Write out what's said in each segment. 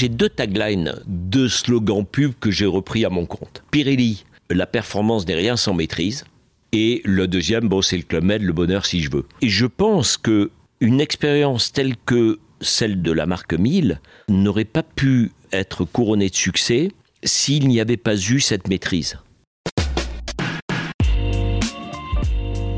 J'ai deux taglines, deux slogans pub que j'ai repris à mon compte. Pirelli, la performance n'est rien sans maîtrise. Et le deuxième, bon, c'est le Club le bonheur si je veux. Et je pense que une expérience telle que celle de la marque 1000 n'aurait pas pu être couronnée de succès s'il n'y avait pas eu cette maîtrise.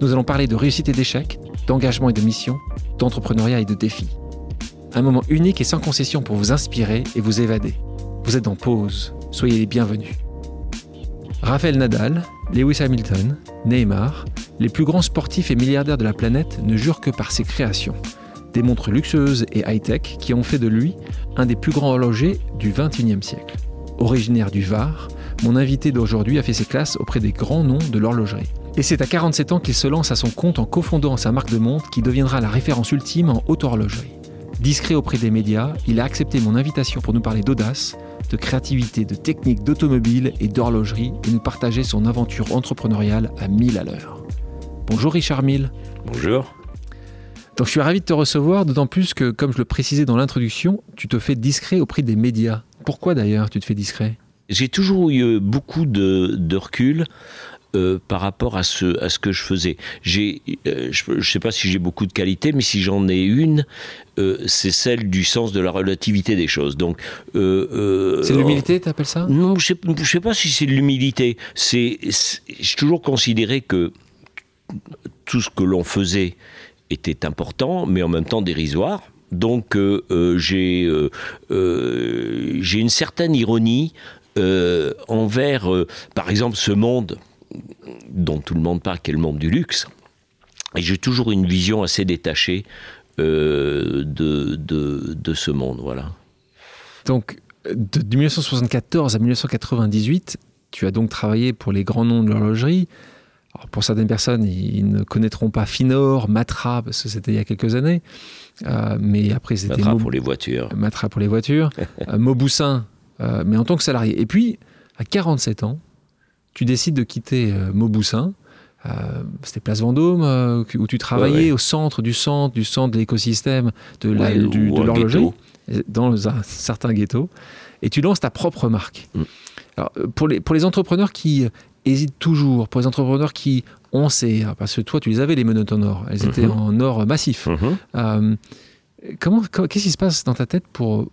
Nous allons parler de réussite et d'échec, d'engagement et de mission, d'entrepreneuriat et de défis. Un moment unique et sans concession pour vous inspirer et vous évader. Vous êtes en pause, soyez les bienvenus. Raphaël Nadal, Lewis Hamilton, Neymar, les plus grands sportifs et milliardaires de la planète ne jurent que par ses créations. Des montres luxueuses et high-tech qui ont fait de lui un des plus grands horlogers du XXIe siècle. Originaire du Var, mon invité d'aujourd'hui a fait ses classes auprès des grands noms de l'horlogerie. Et c'est à 47 ans qu'il se lance à son compte en cofondant sa marque de montre qui deviendra la référence ultime en haute horlogerie. Discret auprès des médias, il a accepté mon invitation pour nous parler d'audace, de créativité, de technique d'automobile et d'horlogerie et nous partager son aventure entrepreneuriale à 1000 à l'heure. Bonjour Richard Mille. Bonjour. Donc je suis ravi de te recevoir, d'autant plus que, comme je le précisais dans l'introduction, tu te fais discret auprès des médias. Pourquoi d'ailleurs tu te fais discret? J'ai toujours eu beaucoup de recul euh, par rapport à ce, à ce que je faisais. J'ai, euh, je ne sais pas si j'ai beaucoup de qualités, mais si j'en ai une, euh, c'est celle du sens de la relativité des choses. Donc, c'est l'humilité, tu appelles ça? Non, je ne sais, pas si c'est l'humilité. C'est, j'ai toujours considéré que tout ce que l'on faisait était important, mais en même temps dérisoire. Donc j'ai j'ai une certaine ironie envers, par exemple, ce monde dont tout le monde parle, qui est le monde du luxe. Et j'ai toujours une vision assez détachée euh, de, de, ce monde. Voilà. Donc, de, 1974 à 1998, tu as donc travaillé pour les grands noms de l'horlogerie. pour certaines personnes, ils ne connaîtront pas Finor, Matra, parce que c'était il y a quelques années. Euh, mais après, c'était. Matra pour les voitures. Matra pour les voitures. euh, Mauboussin, euh, mais en tant que salarié. Et puis, à 47 ans, tu décides de quitter euh, Mauboussin. Euh, c'était Place Vendôme, euh, où tu travaillais au centre du centre, du centre de l'écosystème de l'horlogerie, dans un certain ghetto, et tu lances ta propre marque. Mm. Alors, pour, les, pour les entrepreneurs qui hésitent toujours, pour les entrepreneurs qui ont ces... Parce que toi, tu les avais, les menottes en or, elles étaient mm-hmm. en or massif. Mm-hmm. comment, qu'est-ce qui se passe dans ta tête pour,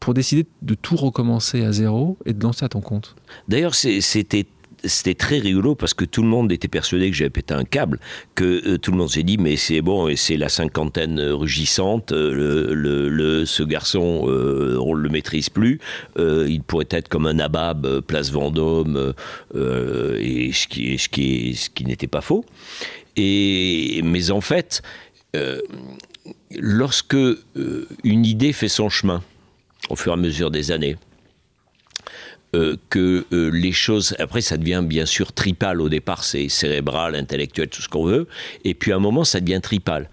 pour décider de tout recommencer à zéro et de lancer à ton compte? D'ailleurs, c'était c'était très rigolo parce que tout le monde était persuadé que j'avais pété un câble, que euh, tout le monde s'est dit mais c'est bon, et c'est la cinquantaine rugissante, euh, le, ce garçon euh, on le maîtrise plus, il pourrait être comme un abab place Vendôme, et ce qui, ce qui, ce qui n'était pas faux. Et mais en fait, lorsque une idée fait son chemin au fur et à mesure des années, euh, que euh, les choses, après ça devient bien sûr tripal au départ, c'est cérébral, intellectuel, tout ce qu'on veut, et puis à un moment ça devient tripal.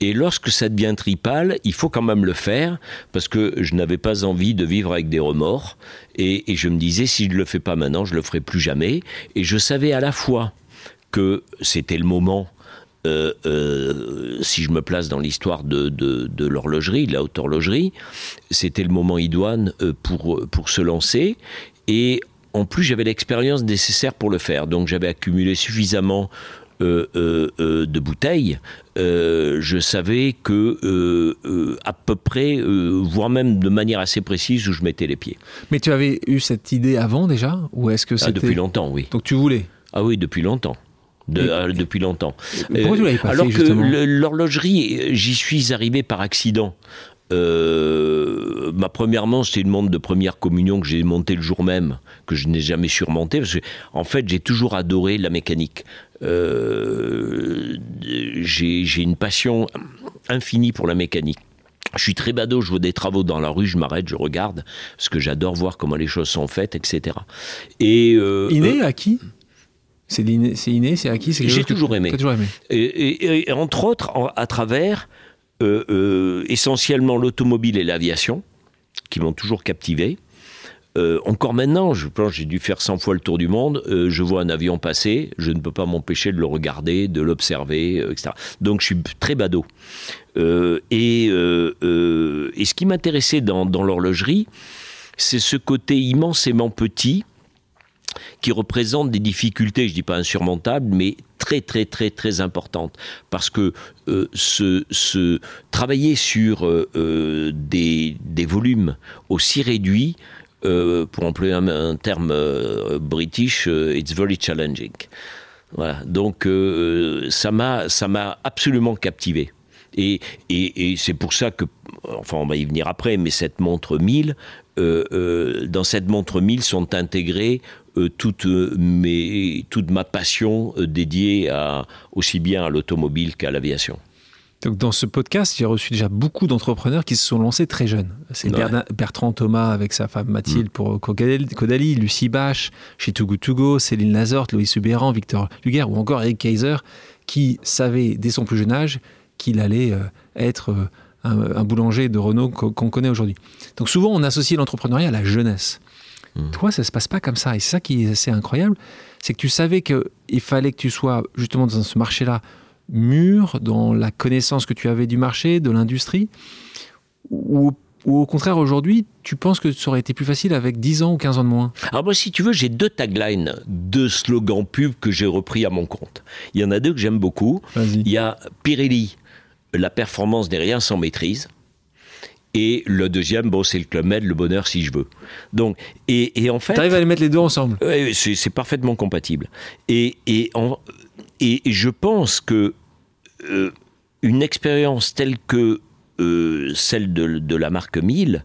Et lorsque ça devient tripal, il faut quand même le faire, parce que je n'avais pas envie de vivre avec des remords, et, je me disais, si je ne le fais pas maintenant, je le ferai plus jamais, et je savais à la fois que c'était le moment euh, si je me place dans l'histoire de, de, l'horlogerie, de la haute horlogerie, c'était le moment idoine pour, pour se lancer. Et en plus, j'avais l'expérience nécessaire pour le faire. Donc, j'avais accumulé suffisamment euh, euh, euh, de bouteilles, je savais que à peu près, voire même de manière assez précise, où je mettais les pieds. Mais tu avais eu cette idée avant déjà, ou est-ce que ah, c'était depuis longtemps, oui. Donc tu voulais? Ah oui, depuis longtemps. depuis longtemps. pourquoi tu pas Alors que l'horlogerie, j'y suis arrivé par accident. Euh, ma première manche, c'est une montre de première communion que j'ai montée le jour même, que je n'ai jamais surmontée, parce que, en fait, j'ai toujours adoré la mécanique. Euh, j'ai une passion infinie pour la mécanique. Je suis très badaud, je vois des travaux dans la rue, je m'arrête, je regarde, parce que j'adore voir comment les choses sont faites, etc. Et, euh, inné à qui? C'est inné, c'est acquis J'ai toujours, aimé. toujours aimé. Et, entre autres, à travers essentiellement l'automobile et l'aviation, qui m'ont toujours captivé. Euh, encore maintenant, je pense j'ai dû faire 100 fois le tour du monde, euh, je vois un avion passer, je ne peux pas m'empêcher de le regarder, de l'observer, euh, etc. Donc je suis très badaud. Et, et, ce qui m'intéressait dans, dans l'horlogerie, c'est ce côté immensément petit qui représente des difficultés, je ne dis pas insurmontables, mais très très très très importantes. Parce que ce, travailler sur des, des, volumes aussi réduits, euh, pour employer un, terme euh, british, euh, it's very challenging. Voilà. Donc ça m'a ça m'a absolument captivé. Et, et, et c'est pour ça que, enfin on va y venir après, mais cette montre 1000, dans cette montre 1000 sont intégrées toute, mes, toute ma passion dédiée à, aussi bien à l'automobile qu'à l'aviation. Donc dans ce podcast, j'ai reçu déjà beaucoup d'entrepreneurs qui se sont lancés très jeunes. C'est Bertrand Thomas avec sa femme Mathilde mm. pour Codali, Lucie Bache chez Too Good To Go, Céline Lazorte, Loïs Hubéran, Victor Luguer ou encore Eric Kaiser qui savait dès son plus jeune âge qu'il allait euh, être un, boulanger de Renault qu'on connaît aujourd'hui. Donc souvent on associe l'entrepreneuriat à la jeunesse. Mm. Toi, ça se passe pas comme ça. Et c'est ça qui est assez incroyable, c'est que tu savais qu'il fallait que tu sois justement dans ce marché-là mûr dans la connaissance que tu avais du marché, de l'industrie ou, au contraire, aujourd'hui, tu penses que ça aurait été plus facile avec 10 ans ou 15 ans de moins? Alors moi, si tu veux, j'ai deux taglines, deux slogans pub que j'ai repris à mon compte. Il y en a deux que j'aime beaucoup. Il y a Pirelli, la performance des rien sans maîtrise. Et le deuxième, bon, c'est le Club Med, le bonheur si je veux. Donc, et, en fait. Tu arrives à les mettre les deux ensemble C'est parfaitement compatible. Et, et, et je pense que euh, une expérience telle que euh, celle de, la marque 1000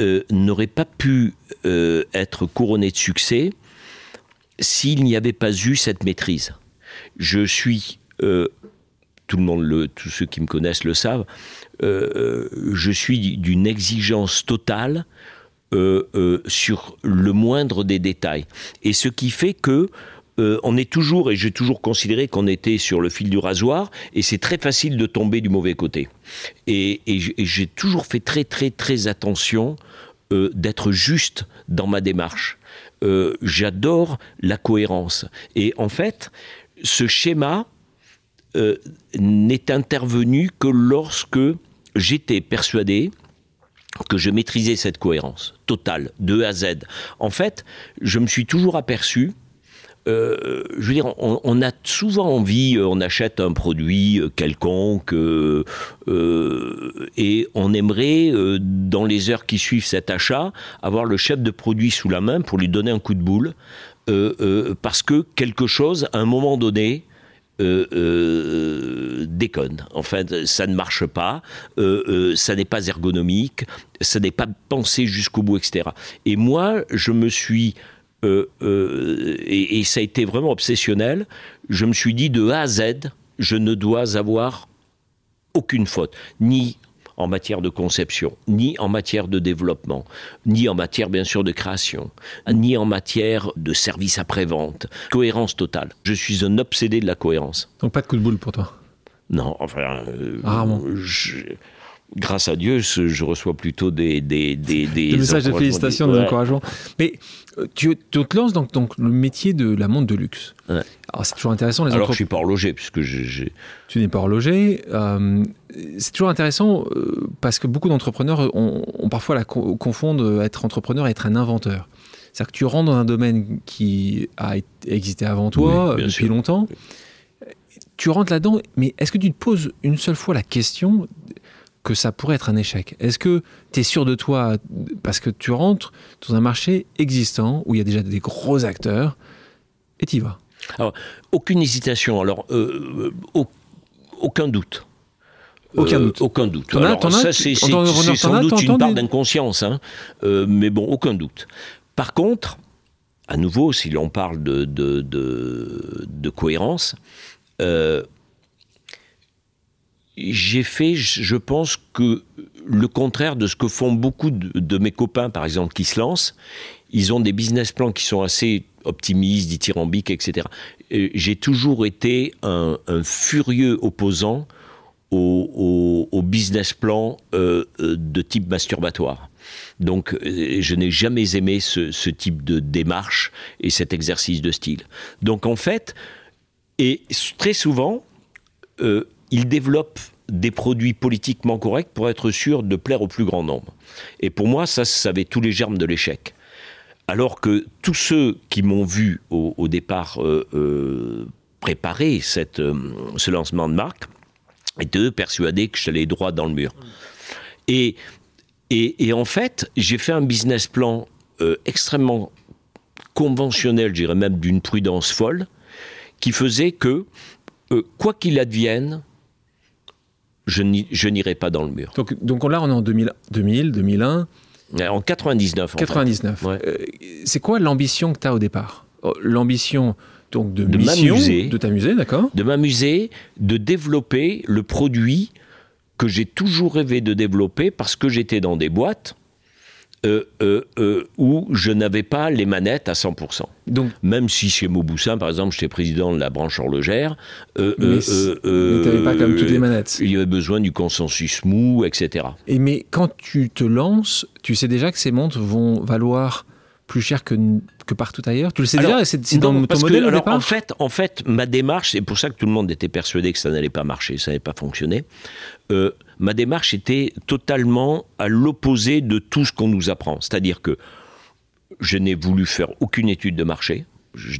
euh, n'aurait pas pu être couronnée de succès s'il n'y avait pas eu cette maîtrise. Je suis, tout le monde, tous ceux qui me connaissent le savent, je suis d'une exigence totale sur le moindre des détails. Et ce qui fait que euh, on est toujours, et j'ai toujours considéré qu'on était sur le fil du rasoir, et c'est très facile de tomber du mauvais côté. Et, j'ai toujours fait très très très attention euh, d'être juste dans ma démarche. Euh, j'adore la cohérence. Et en fait, ce schéma n'est intervenu que lorsque j'étais persuadé que je maîtrisais cette cohérence totale, de A à Z. En fait, je me suis toujours aperçu euh, je veux dire, on, a souvent envie, euh, on achète un produit euh, quelconque et on aimerait, dans les heures qui suivent cet achat, avoir le chef de produit sous la main pour lui donner un coup de boule, parce que quelque chose, à un moment donné, déconne. Enfin, ça ne marche pas, ça n'est pas ergonomique, ça n'est pas pensé jusqu'au bout, etc. Et moi, je me suis euh, euh, et, ça a été vraiment obsessionnel, je me suis dit de A à Z, je ne dois avoir aucune faute, ni en matière de conception, ni en matière de développement, ni en matière bien sûr de création, ni en matière de service après-vente. Cohérence totale. Je suis un obsédé de la cohérence. Donc pas de coup de boule pour toi? Non, enfin... Euh, grâce à Dieu, je reçois plutôt des, des, des, des, messages de félicitations, des encouragements. Mais euh, tu, te lances dans donc, le métier de la montre de luxe. Alors c'est toujours intéressant. Les Alors je suis pas horloger puisque j'ai. Tu n'es pas horloger. Euh, c'est toujours intéressant euh, parce que beaucoup d'entrepreneurs ont, parfois la confondent être entrepreneur et être un inventeur. C'est-à-dire que tu rentres dans un domaine qui a existé avant toi depuis longtemps. Tu rentres là-dedans, mais est-ce que tu te poses une seule fois la question que ça pourrait être un échec Est-ce que tu es sûr de toi parce que tu rentres dans un marché existant où il y a déjà des gros acteurs et tu y vas? Alors, aucune hésitation. Alors, euh, euh, aucun doute. Aucun doute. Euh, aucun doute. ça, c'est sans doute une part d'inconscience, hein. mais bon, aucun doute. Par contre, à nouveau, si l'on parle de, de, de, de cohérence, j'ai fait, je pense que le contraire de ce que font beaucoup de, mes copains, par exemple, qui se lancent. Ils ont des business plans qui sont assez optimistes, dithyrambiques, etc. J'ai toujours été un, furieux opposant au, business plan euh, euh, de type masturbatoire. Donc, euh, je n'ai jamais aimé ce, type de démarche et cet exercice de style. Donc, en fait, et très souvent, ils développent des produits politiquement corrects pour être sûr de plaire au plus grand nombre. Et pour moi, ça, ça avait tous les germes de l'échec. Alors que tous ceux qui m'ont vu au, départ euh, euh, préparer cette, euh, ce lancement de marque étaient persuadés que j'allais droit dans le mur. Et, et, en fait, j'ai fait un business plan extrêmement conventionnel, je dirais même d'une prudence folle, qui faisait que, quoi qu'il advienne, je n'irai pas dans le mur. Donc, donc là, on est en 2000, 2000 2001. En 99. 99. Euh, c'est quoi l'ambition que tu as au départ? Oh, L'ambition donc de, m'amuser, de t'amuser, d'accord? De m'amuser, de développer le produit que j'ai toujours rêvé de développer parce que j'étais dans des boîtes euh, euh, euh, où je n'avais pas les manettes à 100%. Donc, Même si chez Mauboussin, par exemple, j'étais président de la branche horlogère, mais tu pas comme toutes les manettes. Il y avait besoin du consensus mou, etc. Et mais quand tu te lances, tu sais déjà que ces montres vont valoir plus cher que, que partout ailleurs? Tu le sais déjà C'est dans ton modèle alors, en fait, en fait, ma démarche, c'est pour ça que tout le monde était persuadé que ça n'allait pas marcher, ça n'allait pas fonctionner. Euh, ma démarche était totalement à l'opposé de tout ce qu'on nous apprend. C'est-à-dire que je n'ai voulu faire aucune étude de marché.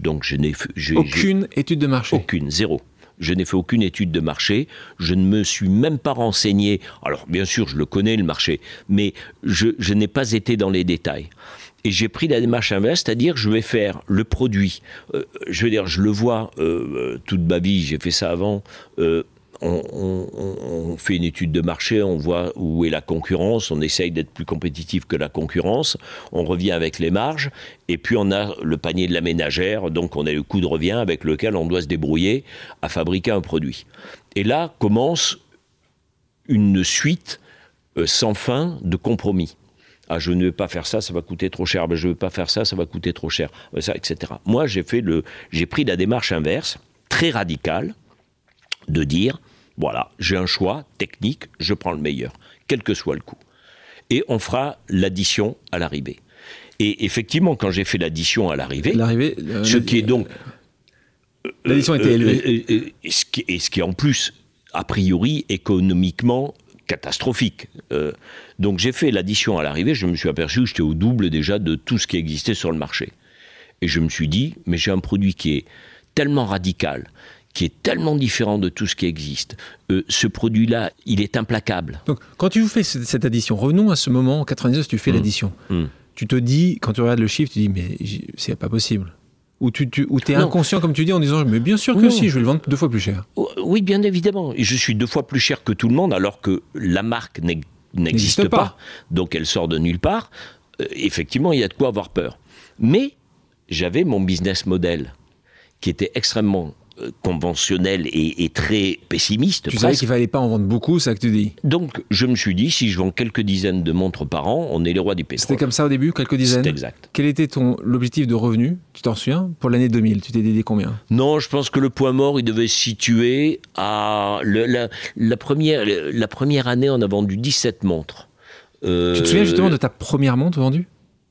Donc je n'ai aucune étude de marché. Aucune, zéro. Je n'ai fait aucune étude de marché. Je ne me suis même pas renseigné. Alors bien sûr, je le connais le marché, mais je, je n'ai pas été dans les détails. Et j'ai pris la démarche inverse, c'est-à-dire je vais faire le produit. Euh, je veux dire, je le vois euh, toute ma vie, j'ai fait ça avant. Euh, on, fait une étude de marché, on voit où est la concurrence, on essaye d'être plus compétitif que la concurrence, on revient avec les marges, et puis on a le panier de la ménagère, donc on a le coût de revient avec lequel on doit se débrouiller à fabriquer un produit. Et là commence une suite sans fin de compromis. Ah, je ne veux pas faire ça, ça va coûter trop cher. Ben, je ne veux pas faire ça, ça va coûter trop cher. Ben, ça, etc. Moi, j'ai fait le, j'ai pris la démarche inverse, très radicale, de dire, voilà, j'ai un choix technique, je prends le meilleur, quel que soit le coût. Et on fera l'addition à l'arrivée. Et effectivement, quand j'ai fait l'addition à l'arrivée, euh, ce qui est donc l'addition était élevée, euh, euh, ce qui, et ce qui est en plus a priori économiquement catastrophique. Euh, donc j'ai fait l'addition à l'arrivée, je me suis aperçu que j'étais au double déjà de tout ce qui existait sur le marché. Et je me suis dit, mais j'ai un produit qui est tellement radical, qui est tellement différent de tout ce qui existe. Euh, ce produit-là, il est implacable. Donc quand tu fais cette addition, revenons à ce moment, en 99, tu fais mmh. l'addition. Mmh. Tu te dis, quand tu regardes le chiffre, tu dis, mais c'est pas possible. Ou tu, es inconscient, comme tu dis, en disant Mais bien sûr que si, je vais le vendre deux fois plus cher. Oui, bien évidemment. Et je suis deux fois plus cher que tout le monde, alors que la marque n'existe pas. Donc elle sort de nulle part. Euh, effectivement, il y a de quoi avoir peur. Mais j'avais mon business model qui était extrêmement conventionnel et, très pessimiste. Tu savais qu'il fallait pas en vendre beaucoup, c'est ça que tu dis? Donc je me suis dit, si je vends quelques dizaines de montres par an, on est les rois du pétrole. C'était comme ça au début, quelques dizaines? C'est exact. Quel était ton l'objectif de revenu? Tu t'en souviens? Pour l'année 2000, tu t'es dédié combien? Non, je pense que le point mort, il devait se situer à... la, première, la première année, on a vendu 17 montres. Euh, tu te souviens justement de ta première montre vendue?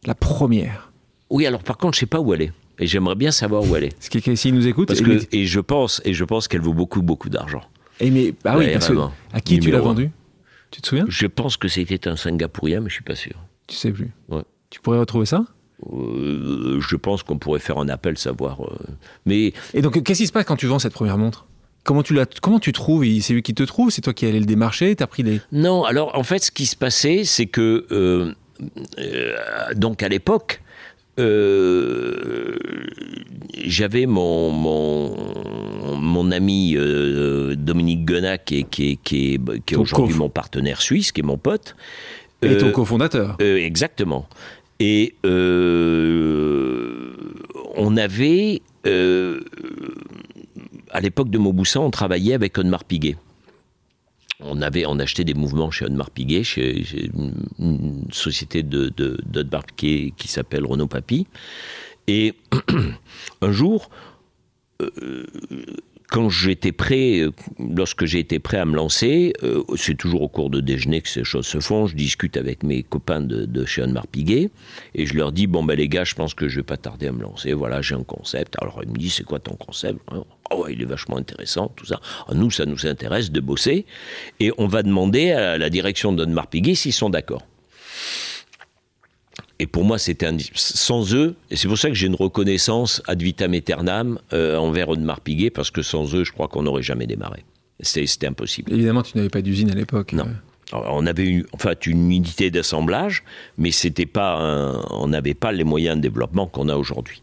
La première Oui, alors par contre, je sais pas où elle est. Et j'aimerais bien savoir où elle est. Ce qui s'il nous écoute. Parce que, et je pense, et je pense qu'elle vaut beaucoup, beaucoup d'argent. Et mais, ah oui, parce que, à qui tu l'as vendue Tu te souviens? Je pense que c'était un Singapourien, mais je suis pas sûr. Tu sais plus. Tu pourrais retrouver ça? Euh, Je pense qu'on pourrait faire un appel, savoir. Euh, mais. Et donc, qu'est-ce qui se passe quand tu vends cette première montre? Comment tu, la, comment tu trouves? C'est lui qui te trouve? C'est toi qui allais le démarcher? T'as pris les... Non, alors en fait, ce qui se passait, c'est que. Euh, donc à l'époque, euh, j'avais mon, mon, mon, ami euh, Dominique Guenac, qui est, qui qui est, aujourd'hui mon partenaire suisse, qui est mon pote. Et ton euh, cofondateur. exactement. Et on avait, à l'époque de Mauboussin, on travaillait avec Onmar Piguet. On avait on achetait des mouvements chez Audemars Piguet, chez, une, société de, de, Piguet qui s'appelle Renault Papy. Et un jour, quand j'étais prêt, euh, lorsque j'ai été prêt à me lancer, euh, c'est toujours au cours de déjeuner que ces choses se font. Je discute avec mes copains de, de chez Anne Piguet et je leur dis bon ben les gars, je pense que je vais pas tarder à me lancer. Voilà, j'ai un concept. Alors ils me disent c'est quoi ton concept Oh il est vachement intéressant, tout ça. Ah, nous, ça nous intéresse de bosser et on va demander à la direction d'Anne Piguet s'ils sont d'accord. Et pour moi, c'était sans eux, et c'est pour ça que j'ai une reconnaissance ad vitam aeternam euh, envers Audemars Piguet, parce que sans eux, je crois qu'on n'aurait jamais démarré. C'était impossible. Évidemment, tu n'avais pas d'usine à l'époque. Non. on avait eu, en fait, une unité d'assemblage, mais c'était pas on n'avait pas les moyens de développement qu'on a aujourd'hui.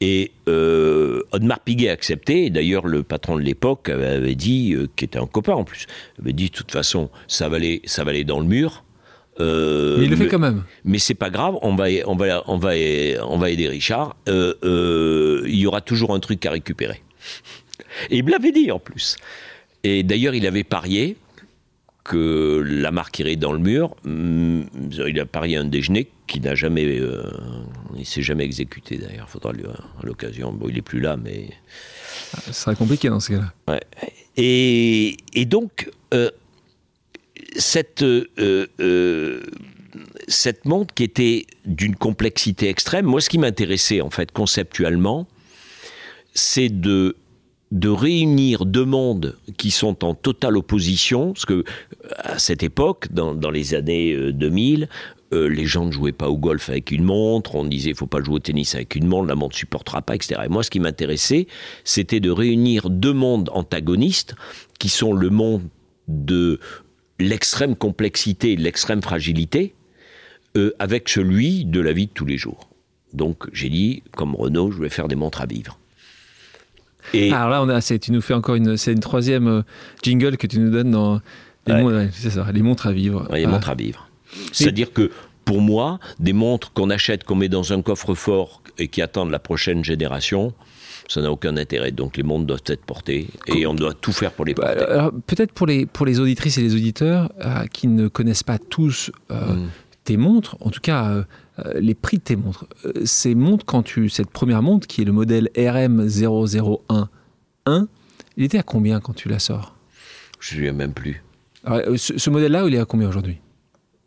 Et euh, Audemars Piguet a accepté, d'ailleurs le patron de l'époque avait dit, euh, qui était un copain en plus, avait dit de toute façon, ça va aller, ça va aller dans le mur, euh, mais il le fait quand même. Mais c'est pas grave, on va, on va, on va, on va aider Richard. Euh, euh, il y aura toujours un truc à récupérer. Et il me l'avait dit en plus. Et d'ailleurs, il avait parié que la marque irait dans le mur. Mm, il a parié un déjeuner qui n'a jamais, il s'est jamais exécuté d'ailleurs. Faudra lui à l'occasion. Bon, il est plus là, mais ce serait compliqué dans ce cas-là. Ouais. Et, et donc cette, euh, euh, cette montre qui était d'une complexité extrême, moi ce qui m'intéressait en fait conceptuellement, c'est de de réunir deux mondes qui sont en totale opposition, parce que à cette époque, dans, dans les années 2000, euh, les gens ne jouaient pas au golf avec une montre, on disait il faut pas jouer au tennis avec une montre, la montre ne supportera pas, etc. Et moi, ce qui m'intéressait, c'était de réunir deux mondes antagonistes, qui sont le monde de l'extrême complexité, l'extrême fragilité, euh, avec celui de la vie de tous les jours. Donc j'ai dit, comme Renault, je vais faire des montres à vivre. Et Alors là, on a, tu nous fais encore une, c'est une troisième euh, jingle que tu nous donnes dans les, montres, ça, les montres à vivre. les montres à vivre. C'est-à-dire que pour moi, des montres qu'on achète, qu'on met dans un coffre-fort et qui attendent la prochaine génération, ça n'a aucun intérêt. Donc les montres doivent être portées et on doit tout faire pour les bah, porter. Peut-être pour les, pour les auditrices et les auditeurs euh, qui ne connaissent pas tous euh, mm. tes montres, en tout cas euh, les prix de tes montres. ces montres, quand tu, cette première montre qui est le modèle RM0011, il était à combien quand tu la sors? Je ne même plus. ce, ce modèle-là, il est à combien aujourd'hui?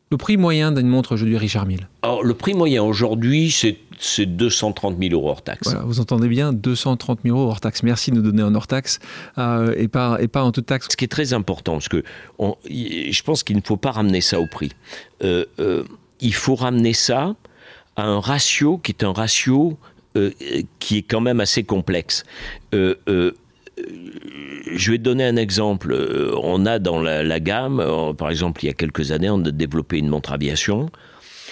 Le prix moyen d'une montre aujourd'hui, Richard Mille? Alors, le prix moyen aujourd'hui, c'est 230 000 euros hors taxe. Voilà, vous entendez bien, 230 000 euros hors taxe. Merci de nous donner un hors taxe euh, et, pas, et pas en toute taxe. Ce qui est très important, parce que je pense qu'il ne faut pas ramener ça au prix. Euh, euh, il faut ramener ça à un ratio qui est un ratio qui est quand même assez complexe je vais te donner un exemple. On a dans la, gamme, euh, par exemple, il y a quelques années, on a développé une montre aviation.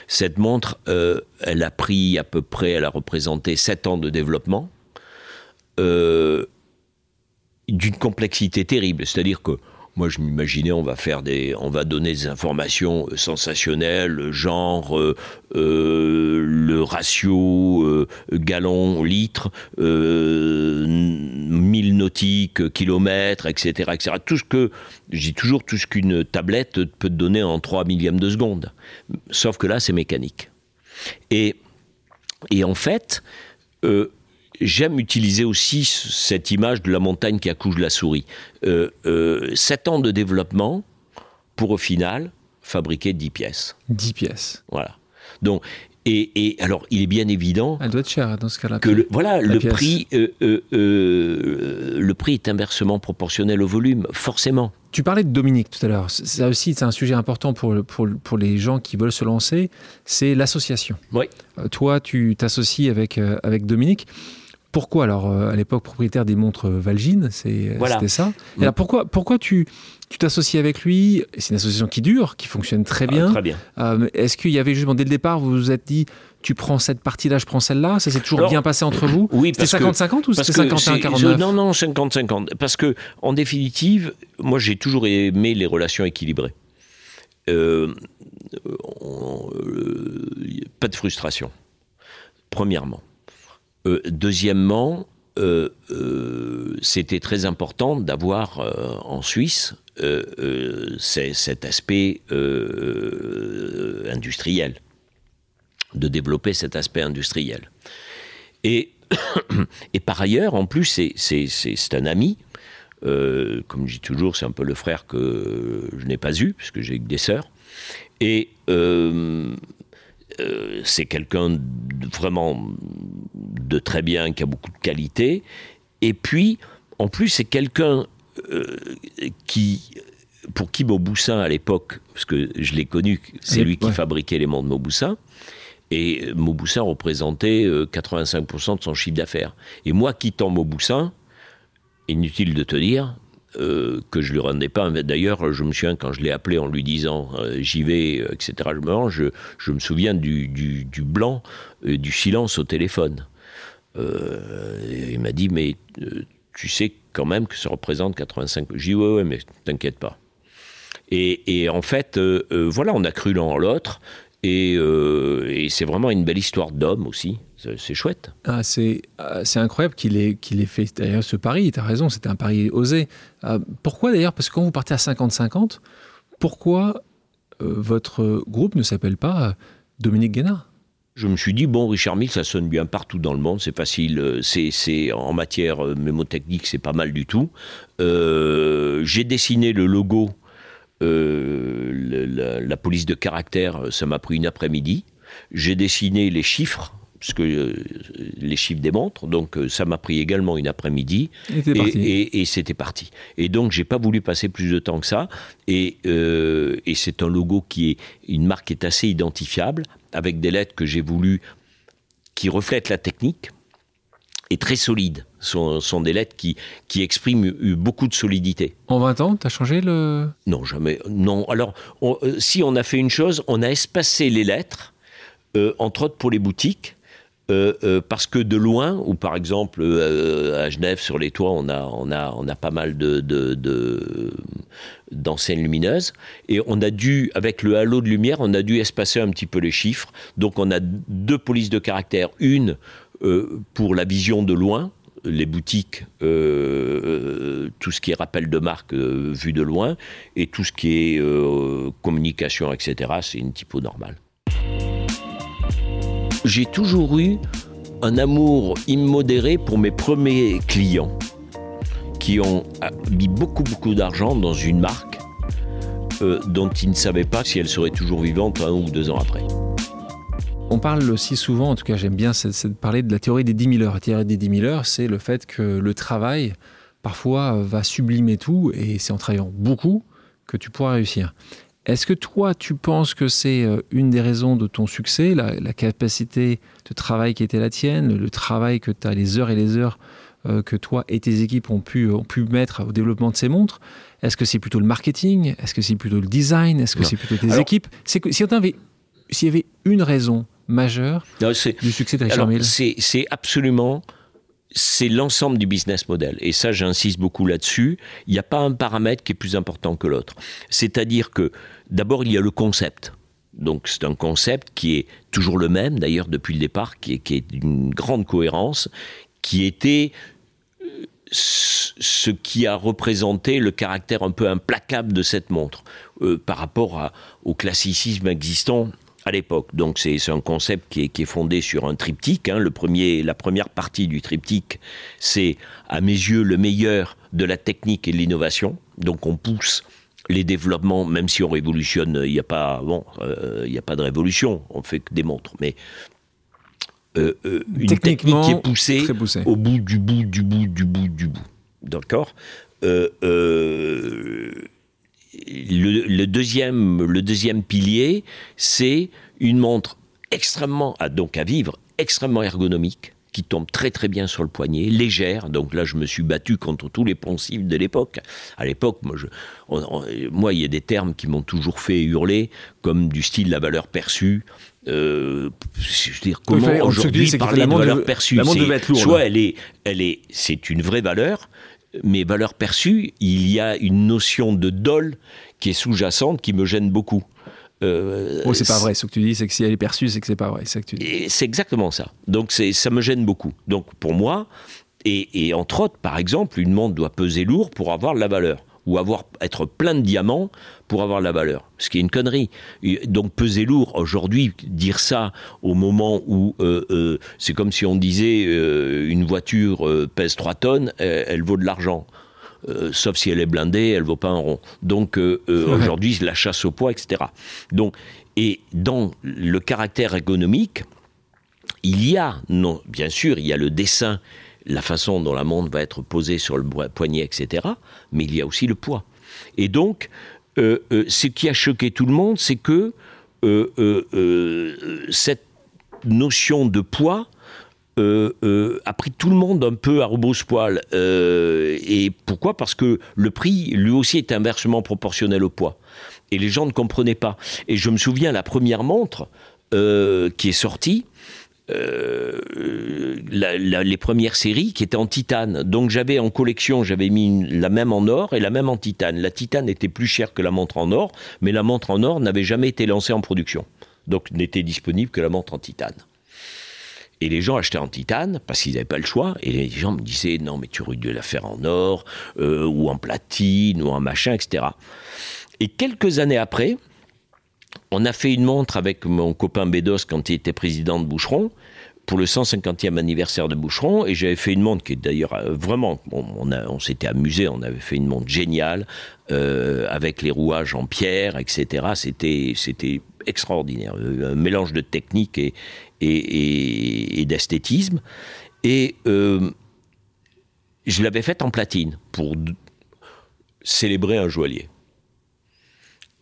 Cette montre, euh, elle a pris à peu près, elle a représenté 7 ans de développement, d'une complexité terrible. C'est-à-dire que moi, je m'imaginais, on va faire des, on va donner des informations euh, sensationnelles, genre euh, euh, le ratio gallon litre, mille nautiques kilomètres, etc., etc. Tout ce que, je dis toujours tout ce qu'une tablette peut te donner en 3 millièmes de seconde. Sauf que là, c'est mécanique. Et, et en fait, J'aime utiliser aussi cette image de la montagne qui accouche de la souris. Euh, euh, sept ans de développement pour au final fabriquer 10 pièces. 10 pièces. Voilà. Donc, et, alors, il est bien évident. Elle doit être chère dans ce cas-là. Que le, voilà, le prix, euh, le prix est inversement proportionnel au volume, forcément. Tu parlais de Dominique tout à l'heure. Ça aussi, c'est un sujet important pour, pour, pour, les gens qui veulent se lancer. C'est l'association. Oui. toi, tu t'associes avec, avec Dominique. Pourquoi alors euh, à l'époque propriétaire des montres Valgine, c'était ça. Et alors pourquoi pourquoi tu tu t'associes avec lui? C'est une association qui dure, qui fonctionne très bien. Ah, très bien. Euh, est-ce qu'il y avait justement dès le départ, vous vous êtes dit tu prends cette partie-là, je prends celle-là? Ça s'est toujours bien passé entre vous? Oui, C'était 50-50 ou c'était 51-49 Non, non, 50-50. Parce que, en définitive, moi j'ai toujours aimé les relations équilibrées. Euh, pas de frustration, premièrement. Euh, deuxièmement, euh, euh, c'était très important d'avoir en Suisse cet aspect industriel, de développer cet aspect industriel. Et, et par ailleurs, en plus, c'est un ami. comme je dis toujours, c'est un peu le frère que je n'ai pas eu, puisque j'ai eu des sœurs. Et euh, c'est quelqu'un vraiment de très bien, qui a beaucoup de qualité. Et puis, en plus, c'est quelqu'un euh, qui, pour qui Mauboussin à l'époque, parce que je l'ai connu, c'est lui qui fabriquait les montres Mauboussin. Et Mauboussin représentait 85% euh, de son chiffre d'affaires. Et moi, quittant Mauboussin, inutile de te dire, euh, que je lui rendais pas. D'ailleurs, je me souviens quand je l'ai appelé en lui disant euh, j'y vais, euh, etc. Je, je, me souviens du, du, blanc, du silence au téléphone. il m'a dit mais tu sais quand même que ça représente 85. J'ai dit ouais, ouais mais t'inquiète pas. Et, et, en fait, voilà, on a cru l'un en l'autre. Et, et c'est vraiment une belle histoire d'homme aussi c'est chouette. Ah, ah, c'est incroyable qu'il ait, fait d'ailleurs ce pari, tu as raison, c'était un pari osé. Ah, pourquoi d'ailleurs? Parce que quand vous partez à 50-50, pourquoi euh, votre groupe ne s'appelle pas euh, Dominique Guénard? Je me suis dit, bon, Richard Mille, ça sonne bien partout dans le monde, c'est facile, euh, c'est, en matière mémotechnique, c'est pas mal du tout. j'ai dessiné le logo, la, police de caractère, ça m'a pris une après-midi. J'ai dessiné les chiffres, ce que euh, les chiffres démontrent. Donc euh, ça m'a pris également une après-midi et, c'était parti. Et donc j'ai pas voulu passer plus de temps que ça. Euh, et, c'est un logo qui est une marque qui est assez identifiable avec des lettres que j'ai voulu qui reflètent la technique et très solides. Ce sont, des lettres qui, qui expriment beaucoup de solidité. En 20 ans, tu as changé le... Non, jamais. Non. Alors, si on a fait une chose, on a espacé les lettres, entre autres pour les boutiques, euh, euh, parce que de loin, ou par exemple euh, à Genève sur les toits, on a, on a, on a pas mal de, d'enseignes lumineuses, et on a dû, avec le halo de lumière, on a dû espacer un petit peu les chiffres. Donc on a deux polices de caractère, une pour la vision de loin, les boutiques, tout ce qui est rappel de marque vu de loin, et tout ce qui est communication, etc., c'est une typo normale j'ai toujours eu un amour immodéré pour mes premiers clients qui ont mis beaucoup beaucoup d'argent dans une marque euh, dont ils ne savaient pas si elle serait toujours vivante un ou deux ans après. On parle aussi souvent, en tout cas j'aime bien parler de la théorie des 10 000 heures. La théorie des 10 000 heures, c'est le fait que le travail, parfois, va sublimer tout, et c'est en travaillant beaucoup que tu pourras réussir. Est-ce que toi, tu penses que c'est euh, une des raisons de ton succès, la, capacité de travail qui était la tienne, le travail que tu as, les heures et les heures euh, que toi et tes équipes ont pu, ont pu mettre au développement de ces montres? Est-ce que c'est plutôt le marketing? Est-ce que c'est plutôt le design? Est-ce que c'est plutôt tes équipes? C'est que s'il y avait une raison majeure du succès de Richard Mille C'est absolument c'est l'ensemble du business model. Et ça, j'insiste beaucoup là-dessus. Il n'y a pas un paramètre qui est plus important que l'autre. C'est-à-dire que, d'abord, il y a le concept. Donc, c'est un concept qui est toujours le même, d'ailleurs, depuis le départ, qui est, d'une grande cohérence, qui était euh, ce qui a représenté le caractère un peu implacable de cette montre euh, par rapport au classicisme existant à l'époque. Donc c'est un concept qui est, fondé sur un triptyque. Hein. Le premier, la première partie du triptyque, c'est à mes yeux le meilleur de la technique et de l'innovation. Donc on pousse les développements, même si on révolutionne, il n'y a pas bon, euh, il a pas de révolution. On fait que des montres, mais euh, euh, une technique qui est poussée au bout du bout du bout du bout du bout. D'accord? Le, deuxième, le deuxième pilier, c'est une montre extrêmement, à, donc à vivre, extrêmement ergonomique, qui tombe très très bien sur le poignet, légère. Donc là, je me suis battu contre tous les poncifs de l'époque. À l'époque, moi, moi, il y a des termes qui m'ont toujours fait hurler, comme du style la valeur perçue. Euh, je veux dire, comment aujourd'hui parler de valeur perçue Soit elle est, elle est, c'est une vraie valeur, mes valeurs perçues, il y a une notion de dol qui est sous-jacente qui me gêne beaucoup. Euh, oh, c'est pas vrai. Ce que tu dis, c'est que si elle est perçue, c'est que c'est pas vrai. C'est exactement ça. Donc ça me gêne beaucoup. Donc pour moi, et, entre autres, par exemple, une montre doit peser lourd pour avoir de la valeur. Ou avoir être plein de diamants pour avoir la valeur. Ce qui est une connerie. Donc peser lourd, aujourd'hui, dire ça au moment où euh, euh, c'est comme si on disait euh, une voiture pèse 3 tonnes, elle, vaut de l'argent. sauf si elle est blindée, elle vaut pas un rond. Donc aujourd'hui, la chasse au poids, etc. Donc, et dans le caractère économique, il y a, non, bien sûr, il y a le dessin la façon dont la montre va être posée sur le poignet, etc. Mais il y a aussi le poids. Et donc, euh, euh, ce qui a choqué tout le monde, c'est que euh, cette notion de poids a pris tout le monde un peu à rebrousse-poil. et pourquoi? Parce que le prix, lui aussi, est inversement proportionnel au poids. Et les gens ne comprenaient pas. Et je me souviens, la première montre qui est sortie, euh, les premières séries qui étaient en titane. Donc j'avais en collection, j'avais mis la même en or et la même en titane. La titane était plus chère que la montre en or, mais la montre en or n'avait jamais été lancée en production. Donc n'était disponible que la montre en titane. Et les gens achetaient en titane parce qu'ils n'avaient pas le choix. Et les gens me disaient non, mais tu aurais dû la faire en or euh, ou en platine ou en machin, etc. Et quelques années après, on a fait une montre avec mon copain Bédos quand il était président de Boucheron pour le 150e anniversaire de Boucheron. Et j'avais fait une montre qui est d'ailleurs euh, vraiment on, s'était amusé on avait fait une montre géniale euh, avec les rouages en pierre etc c'était c'était extraordinaire. Un mélange de technique et, et, d'esthétisme. Et euh, je l'avais faite en platine pour célébrer un joaillier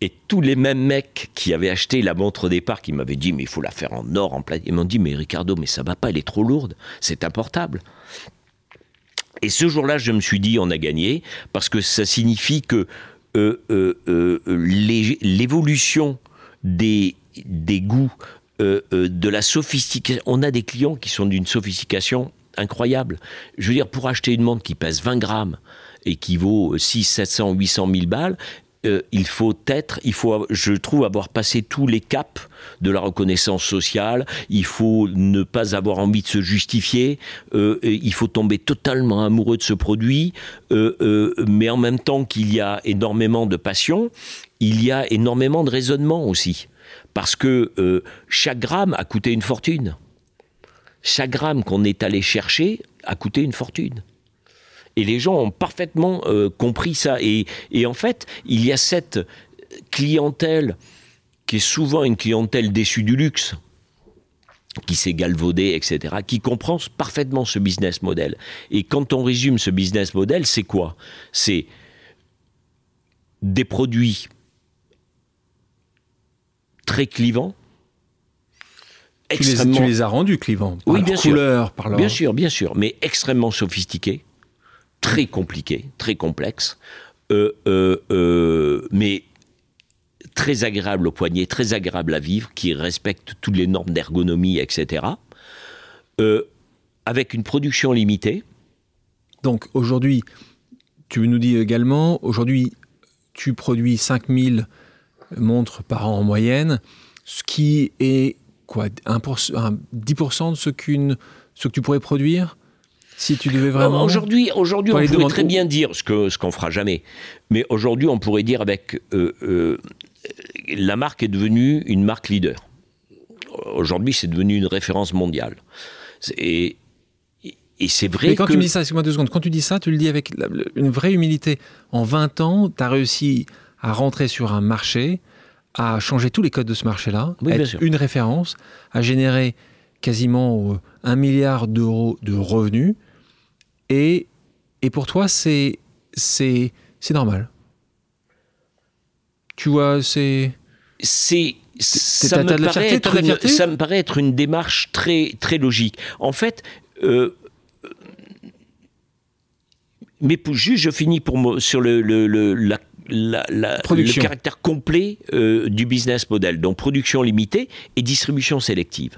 et tous les mêmes mecs qui avaient acheté la montre au départ, qui m'avaient dit, mais il faut la faire en or, en platine, ils m'ont dit, mais Ricardo, mais ça va pas, elle est trop lourde, c'est importable. Et ce jour-là, je me suis dit, on a gagné, parce que ça signifie que euh, euh, euh, l'évolution des, des goûts, de la sophistication, on a des clients qui sont d'une sophistication incroyable. Je veux dire, pour acheter une montre qui pèse 20 grammes et qui vaut 6, 700, 800 000 balles, euh, il faut être, il faut, je trouve, avoir passé tous les caps de la reconnaissance sociale. Il faut ne pas avoir envie de se justifier. Euh, il faut tomber totalement amoureux de ce produit, euh, mais en même temps qu'il y a énormément de passion, il y a énormément de raisonnement aussi, parce que chaque gramme a coûté une fortune. Chaque gramme qu'on est allé chercher a coûté une fortune. Et les gens ont parfaitement euh, compris ça. Et, en fait, il y a cette clientèle qui est souvent une clientèle déçue du luxe, qui s'est galvaudée, etc., qui comprend parfaitement ce business model. Et quand on résume ce business model, c'est quoi? C'est des produits très clivants, tu les, tu les, as rendus clivants par oui, bien couleur, sûr. par Bien sûr, bien sûr, mais extrêmement sophistiqués, très compliqué, très complexe, euh, euh, euh, mais très agréable au poignet, très agréable à vivre, qui respecte toutes les normes d'ergonomie, etc. avec une production limitée. Donc aujourd'hui, tu nous dis également, aujourd'hui, tu produis 5000 montres par an en moyenne, ce qui est quoi, 10% de ce, que tu pourrais produire? Si tu devais vraiment. Aujourd'hui, aujourd'hui on pourrait très bien dire ce qu'on ce qu'on fera jamais. Mais aujourd'hui, on pourrait dire avec. Euh, euh, la marque est devenue une marque leader. Aujourd'hui, c'est devenu une référence mondiale. Et, et c'est vrai Mais quand tu dis ça, excuse-moi deux secondes, quand tu dis ça, tu le dis avec une vraie humilité. En 20 ans, tu as réussi à rentrer sur un marché, à changer tous les codes de ce marché-là, à être une référence, à générer quasiment euh, un milliard d'euros de revenus. Et, et pour toi, c'est, c'est, c'est normal. Tu vois, c'est. C'est. Ça me, paraît être une, ça me paraît être une démarche très, très logique. En fait, euh, mais pour, juste, je finis pour, sur le, le, le la, la, le caractère complet euh, du business model. Donc production limitée et distribution sélective.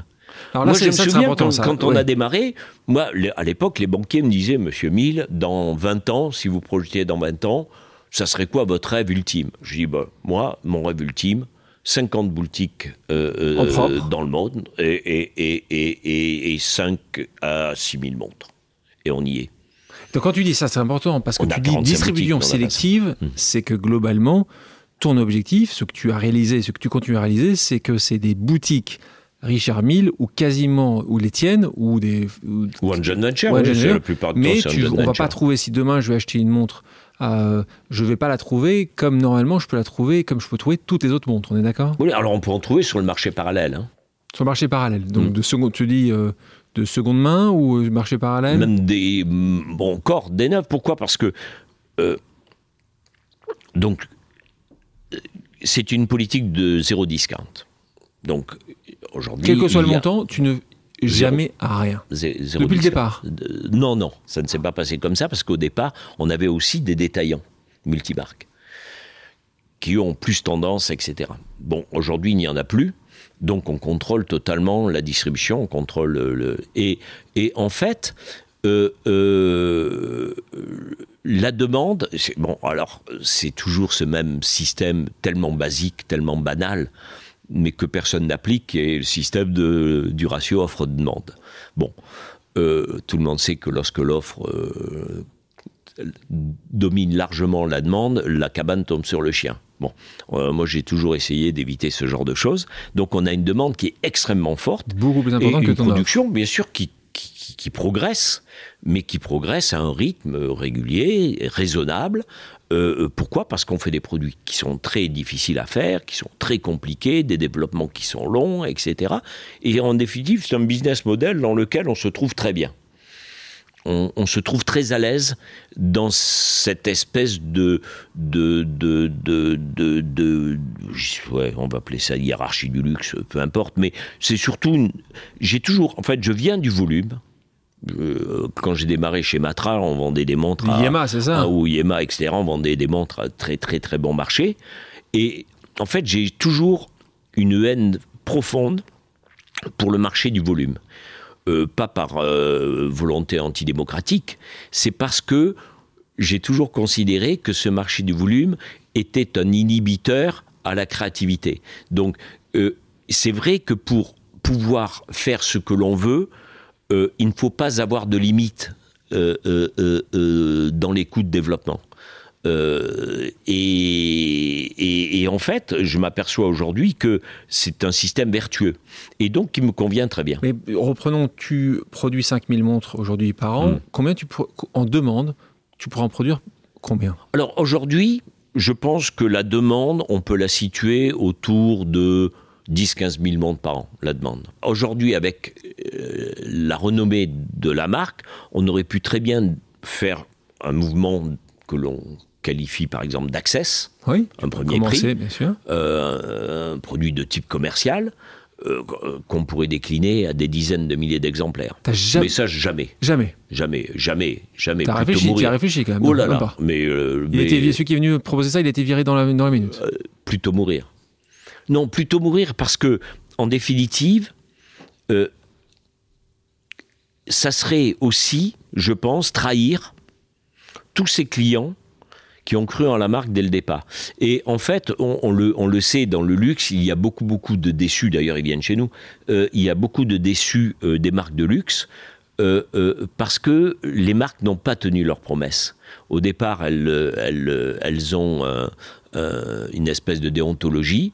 Alors là, moi, je me souviens quand, on a démarré, moi, à l'époque, les banquiers me disaient, Monsieur Mille, dans 20 ans, si vous projetez dans 20 ans, ça serait quoi votre rêve ultime? Je dis, bah, moi, mon rêve ultime, 50 boutiques euh, euh, dans le monde et, et, et, et, 5 à 6 000 montres. Et on y est. Donc quand tu dis ça, c'est important parce que On tu dis 45 distribution sélective, Hmm. c'est que globalement, ton objectif, ce que tu as réalisé, ce que tu continues à réaliser, c'est que c'est des boutiques Richard Mille ou quasiment ou les tiennes ou des ou- Ou un oui, c'est venture. la plupart du mais temps, un tu, on va pas trouver si demain je vais acheter une montre, euh, je vais pas la trouver comme normalement je peux la trouver comme je peux trouver toutes les autres montres. On est d'accord? Oui, alors on peut en trouver sur le marché parallèle. hein. Sur le marché parallèle. Donc Mm. de seconde, tu dis euh, de seconde main ou euh, marché parallèle? Même des. mm, Bon, encore des neufs. Pourquoi? Parce que. euh, donc, c'est une politique de zéro discount. Donc, aujourd'hui. Quel que soit le a montant, tu ne jamais à rien. zéro Depuis le départ. Non, non, ça ne s'est pas passé comme ça parce qu'au départ, on avait aussi des détaillants multimarques qui ont plus tendance, etc. Bon, aujourd'hui, il n'y en a plus. Donc, on contrôle totalement la distribution, on contrôle le. et, et en fait, euh, euh, la demande, bon, alors, c'est toujours ce même système tellement basique, tellement banal, mais que personne n'applique, est le système de, du ratio offre-demande. Bon, euh, tout le monde sait que lorsque l'offre euh, domine largement la demande, la cabane tombe sur le chien. Bon, Euh, moi j'ai toujours essayé d'éviter ce genre de choses. Donc on a une demande qui est extrêmement forte Beaucoup plus et important que une production bien sûr qui, qui, qui progresse, mais qui progresse à un rythme régulier, raisonnable. Euh, pourquoi? Parce qu'on fait des produits qui sont très difficiles à faire, qui sont très compliqués, des développements qui sont longs, etc. Et en définitive, c'est un business model dans lequel on se trouve très bien. On, se trouve très à l'aise dans cette espèce de de de de de, ouais, on va appeler ça hiérarchie du luxe, peu importe. Mais c'est surtout, j'ai toujours, en fait, je viens du volume. Euh, quand j'ai démarré chez Matra, on vendait des montres à, Yema, c'est ça ah, ou Yema, etc. On vendait des montres à très très très bon marché. Et en fait, j'ai toujours une haine profonde pour le marché du volume. Euh, pas par euh, volonté antidémocratique, c'est parce que j'ai toujours considéré que ce marché du volume était un inhibiteur à la créativité. Donc, euh, c'est vrai que pour pouvoir faire ce que l'on veut, euh, il ne faut pas avoir de limite euh, euh, euh, dans les coûts de développement. Euh, et, et- et en fait, je m'aperçois aujourd'hui que c'est un système vertueux et donc qui me convient très bien. Mais reprenons, tu produis 5000 montres aujourd'hui par an. Mm. Combien tu en demande Tu pourras en produire combien? Alors aujourd'hui, je pense que la demande, on peut la situer autour de 10-15 000 montres par an, la demande. Aujourd'hui, avec euh, la renommée de la marque, on aurait pu très bien faire un mouvement que l'on qualifie par exemple d'access, Oui. un premier prix, bien sûr. euh, un produit de type commercial, euh, qu'on pourrait décliner à des dizaines de milliers d'exemplaires. Jamais, Mais ça, jamais, jamais. jamais, jamais, jamais. T'as réfléchi, mourir. as réfléchi quand même. Oh là là, mais, euh, Il mais- était, celui qui est venu proposer ça, il a été viré dans la, dans la minute. plutôt mourir. Non, plutôt mourir parce que, en définitive, euh, ça serait aussi, je pense, trahir tous ces clients qui ont cru en la marque dès le départ. Et en fait, on, le, on le sait, dans le luxe, il y a beaucoup, beaucoup de déçus, d'ailleurs ils viennent chez nous, euh, il y a beaucoup de déçus euh, des marques de luxe, parce que les marques n'ont pas tenu leurs promesses. Au départ, elles, elles, elles ont une espèce de déontologie,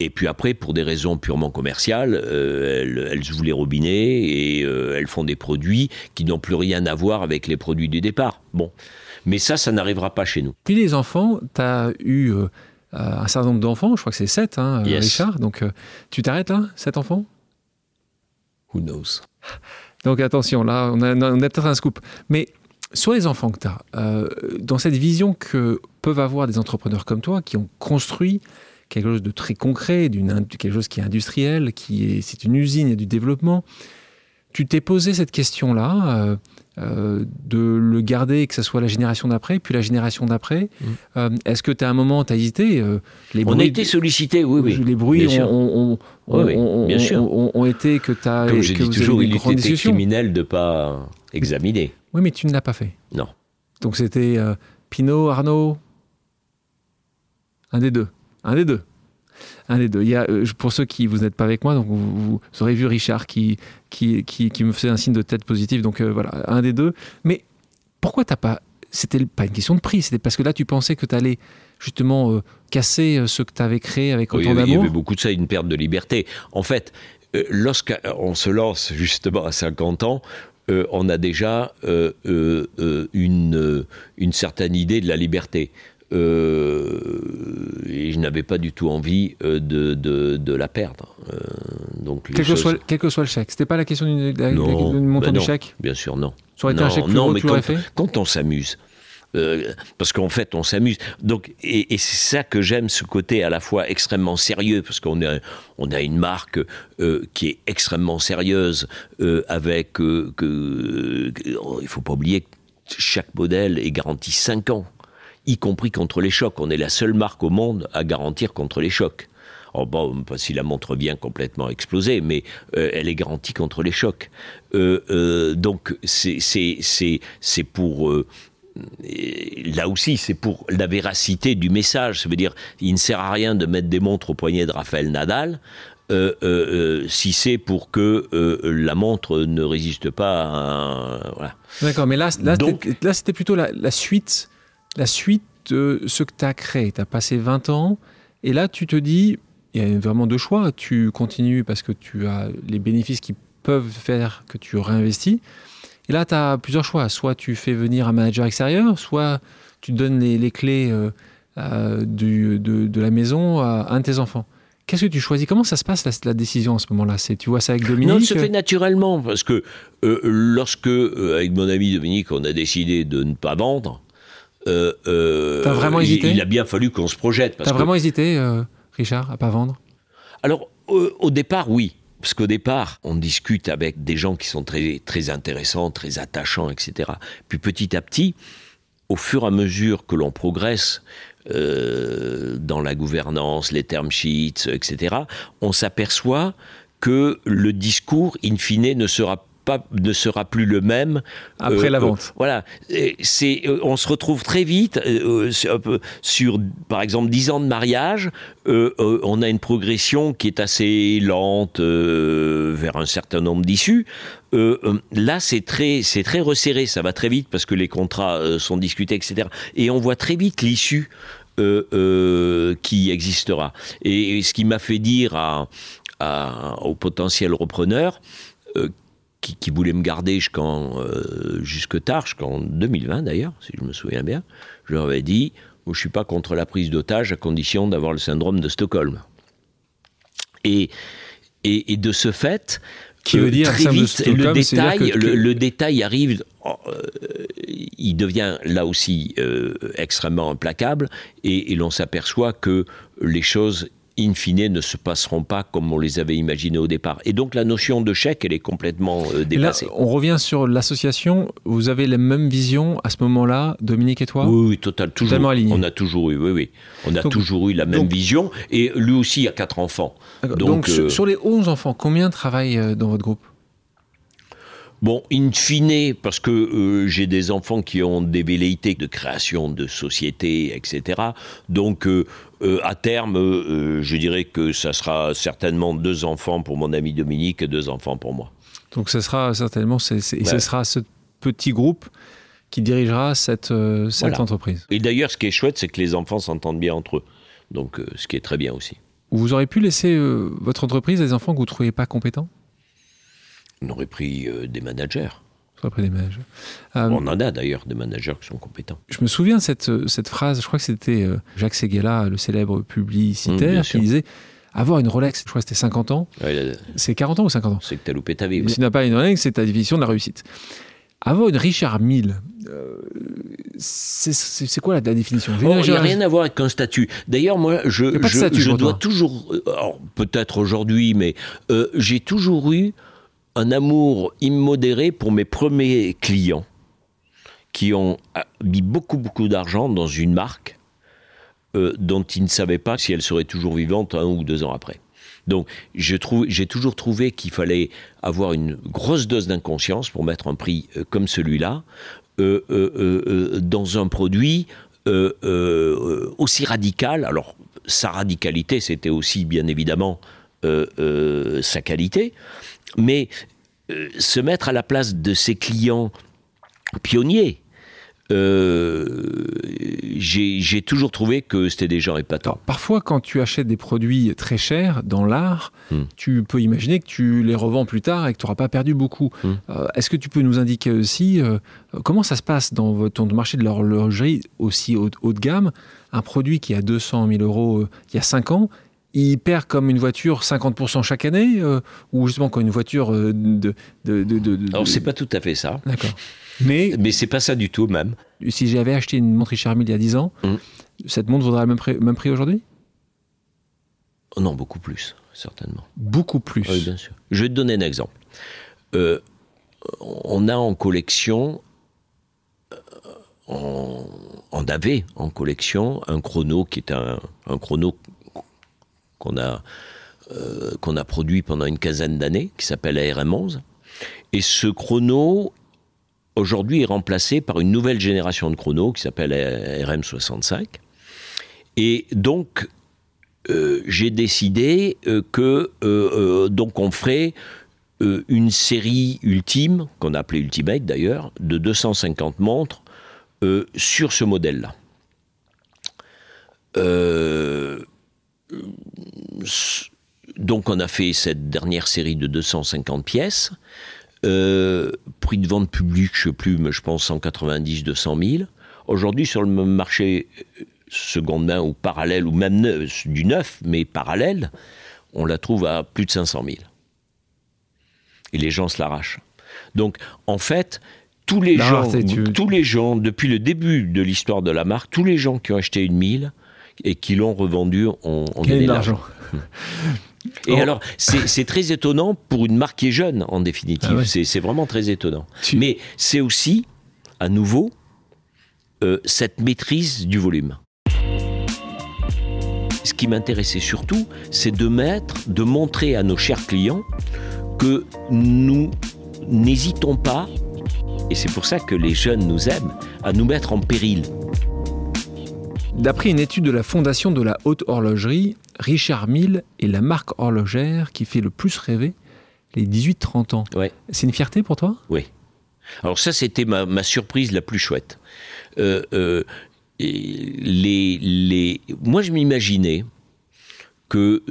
et puis après, pour des raisons purement commerciales, euh, elles, elles ouvrent les robinets et euh, elles font des produits qui n'ont plus rien à voir avec les produits du départ. Bon. Mais ça, ça n'arrivera pas chez nous. Puis les enfants, tu as eu euh, un certain nombre d'enfants, je crois que c'est 7, hein, Yes. Richard. Donc tu t'arrêtes là, 7 enfants? Who knows? Donc attention, là, on a, on a peut-être un scoop. Mais sur les enfants que tu as, dans cette vision que peuvent avoir des entrepreneurs comme toi, qui ont construit quelque chose de très concret, d'une quelque chose qui est industriel, qui est, c'est une usine, il y a du développement, tu t'es posé cette question-là, euh, euh, de le garder, que ce soit la génération d'après, puis la génération d'après. Mm. Euh, Est-ce que tu à un moment, tu as hésité euh, les On a été sollicité, oui, oui. Les bruits bien ont, sûr. ont- ont- Oui, oui, ont- bien ont- sûr. ont- ont été que tu as. Comme j'ai que avez toujours, il était criminel de ne pas examiner. Oui, mais tu ne l'as pas fait. Non. Donc c'était euh, Pinot, Arnaud? Un des deux. Un des deux. Un des deux. Il y a, euh, pour ceux qui vous n'êtes pas avec moi, donc vous, vous aurez vu Richard qui, qui, qui, qui me faisait un signe de tête positif. Donc euh, voilà, un des deux. Mais Pourquoi t'as pas C'était pas une question de prix, c'était parce que là tu pensais que tu allais justement euh, casser ce que tu avais créé avec autant d'amour. Il y avait beaucoup de ça, une perte de liberté. En fait, lorsqu'on se lance justement à 50 ans, on a déjà une, une certaine idée de la liberté. Euh, et je n'avais pas du tout envie euh, de, de, la perdre. Euh, donc quel, que soit, quel, que soit, le chèque. C'était pas la question du, montant ben du chèque Bien sûr, non. Ça aurait été un chèque plus non, mais quand, fait quand on s'amuse, parce qu'en fait, on s'amuse. Donc, et, c'est ça que j'aime, ce côté à la fois extrêmement sérieux, parce qu'on a, on a une marque qui est extrêmement sérieuse, avec que, il faut pas oublier que chaque modèle est garanti 5 ans y compris contre les chocs. On est la seule marque au monde à garantir contre les chocs. Oh bon, pas si la montre vient complètement exploser, mais euh, elle est garantie contre les chocs. Euh, euh, donc c'est pour là aussi, c'est pour la véracité du message. Ça veut dire, il ne sert à rien de mettre des montres au poignet de Raphaël Nadal. si c'est pour que la montre ne résiste pas à... Voilà. D'accord, mais là, là, c'était plutôt la, la suite la suite de ce que tu as créé. Tu as passé 20 ans et là, tu te dis, il y a vraiment deux choix. Tu continues parce que tu as les bénéfices qui peuvent faire que tu réinvestis. Et là, tu as plusieurs choix. Soit tu fais venir un manager extérieur, soit tu donnes les, clés euh, euh, de, la maison à un de tes enfants. Qu'est-ce que tu choisis? Comment ça se passe la, décision en ce moment-là? Tu vois ça avec Dominique? Non, ça se fait naturellement parce que euh, lorsque, avec mon ami Dominique, on a décidé de ne pas vendre, euh, euh, T'as vraiment hésité il, a bien fallu qu'on se projette. T'as vraiment hésité, euh, Richard, à pas vendre? Alors, au départ, oui. Parce qu'au départ, on discute avec des gens qui sont très, très intéressants, très attachants, etc. Puis petit à petit, au fur et à mesure que l'on progresse dans la gouvernance, les term sheets, etc., on s'aperçoit que le discours, in fine, ne sera ne sera plus le même après euh, la vente. Euh, voilà, c'est euh, on se retrouve très vite sur par exemple 10 ans de mariage, on a une progression qui est assez lente vers un certain nombre d'issues. là, c'est très, c'est très resserré, ça va très vite parce que les contrats sont discutés, etc. Et on voit très vite l'issue qui existera. Et, ce qui m'a fait dire à, au potentiel repreneur qui, qui, voulait me garder jusqu'en, euh, jusque tard, jusqu'en 2020 d'ailleurs, si je me souviens bien, je leur avais dit je ne suis pas contre la prise d'otage à condition d'avoir le syndrome de Stockholm. Et, et, de ce fait, qui veut dire très vite, le détail, le, détail arrive, euh, il devient là aussi euh, extrêmement implacable, et, et l'on s'aperçoit que les choses in fine, ne se passeront pas comme on les avait imaginées au départ. Et donc la notion de chèque, elle est complètement euh, dépassée. on revient sur l'association. Vous avez la même vision à ce moment-là, Dominique et toi? Oui, oui total, toujours. Totalement aligné. On a toujours eu, oui, oui. On a toujours eu la même vision. Et lui aussi a quatre enfants. Donc, euh, sur les 11 enfants, combien travaillent euh, dans votre groupe? Bon, in fine, parce que euh, j'ai des enfants qui ont des velléités de création de sociétés, etc. Donc, euh, euh, à terme, je dirais que ça sera certainement deux enfants pour mon ami Dominique et deux enfants pour moi. Donc, ce sera certainement, et ce sera ce petit groupe qui dirigera cette, cette entreprise. Et d'ailleurs, ce qui est chouette, c'est que les enfants s'entendent bien entre eux. Donc, ce qui est très bien aussi. Vous aurez pu laisser votre entreprise à des enfants que vous ne trouvez pas compétents? On aurait pris euh, des managers. On, pris des managers. Euh, on en a d'ailleurs des managers qui sont compétents. Je me souviens de cette, euh, cette phrase, je crois que c'était Jacques Seguela, le célèbre publicitaire, mmh, qui disait avoir une Rolex, je crois que c'était 50 ans. c'est 40 ans ou 50 ans? C'est que tu as loupé ta vie. Si tu n'as pas une Rolex, c'est ta définition de la réussite. Avoir une Richard Mille, c'est quoi la, définition? Il n'y a rien à voir avec un statut. D'ailleurs, moi, je, je, je dois toujours, peut-être aujourd'hui, mais j'ai toujours eu un amour immodéré pour mes premiers clients qui ont mis beaucoup, beaucoup d'argent dans une marque euh, dont ils ne savaient pas si elle serait toujours vivante un ou deux ans après. Donc, j'ai toujours trouvé qu'il fallait avoir une grosse dose d'inconscience pour mettre un prix euh, comme celui-là euh, dans un produit aussi radical. Alors, sa radicalité, c'était aussi, bien évidemment, sa qualité, mais euh, se mettre à la place de ces clients pionniers euh, j'ai toujours trouvé que c'était des gens épatants. parfois, quand tu achètes des produits très chers dans l'art, hmm. tu peux imaginer que tu les revends plus tard et que tu n'auras pas perdu beaucoup. Hmm. Euh, est-ce que tu peux nous indiquer aussi euh, comment ça se passe dans ton marché de l'horlogerie aussi haut, haut, de gamme? Un produit qui a 200 000 euros il y a 5 ans, il perd comme une voiture 50% chaque année ou justement comme une voiture de, de, de, de Alors c'est pas tout à fait ça. D'accord. Mais, mais c'est pas ça du tout, même. Si j'avais acheté une montre Richard Mille il y a 10 ans, mm. cette montre vaudrait le même prix, même prix aujourd'hui? Oh Non, beaucoup plus, certainement. Beaucoup plus Oui, bien sûr. Je vais te donner un exemple. Euh, on a en collection, euh, on, avait en collection un chrono qui est un, chrono qu'on a, euh, qu'on a produit pendant une quinzaine d'années, qui s'appelle ARM11. Et ce chrono aujourd'hui est remplacé par une nouvelle génération de chronos qui s'appelle RM65. Et donc, euh, j'ai décidé euh, que euh, donc on ferait une série ultime, qu'on a appelée Ultimate d'ailleurs, de 250 montres sur ce modèle-là. Donc on a fait cette dernière série de 250 pièces. Euh, prix de vente public, je ne sais plus, mais je pense 190, 200 000. Aujourd'hui, sur le marché seconde main ou parallèle, ou même du neuf, mais parallèle, on la trouve à plus de 500 000. Et les gens se l'arrachent. Donc, en fait, tous les, gens, tous les gens, depuis le début de l'histoire de la marque, tous les gens qui ont acheté une mille et qui l'ont revendue ont, ont gagné de l'argent. Et oh. alors, c'est très étonnant pour une marque qui est jeune, en définitive. Ah c'est vraiment très étonnant. Mais c'est aussi, à nouveau, euh, cette maîtrise du volume. Ce qui m'intéressait surtout, c'est de mettre, de montrer à nos chers clients que nous n'hésitons pas, et c'est pour ça que les jeunes nous aiment, à nous mettre en péril. D'après une étude de la Fondation de la Haute Horlogerie, Richard Mille est la marque horlogère qui fait le plus rêver les 18-30 ans. C'est une fierté pour toi? Oui. Alors ça, c'était ma, surprise la plus chouette. Euh, euh, les, les... Moi, je m'imaginais que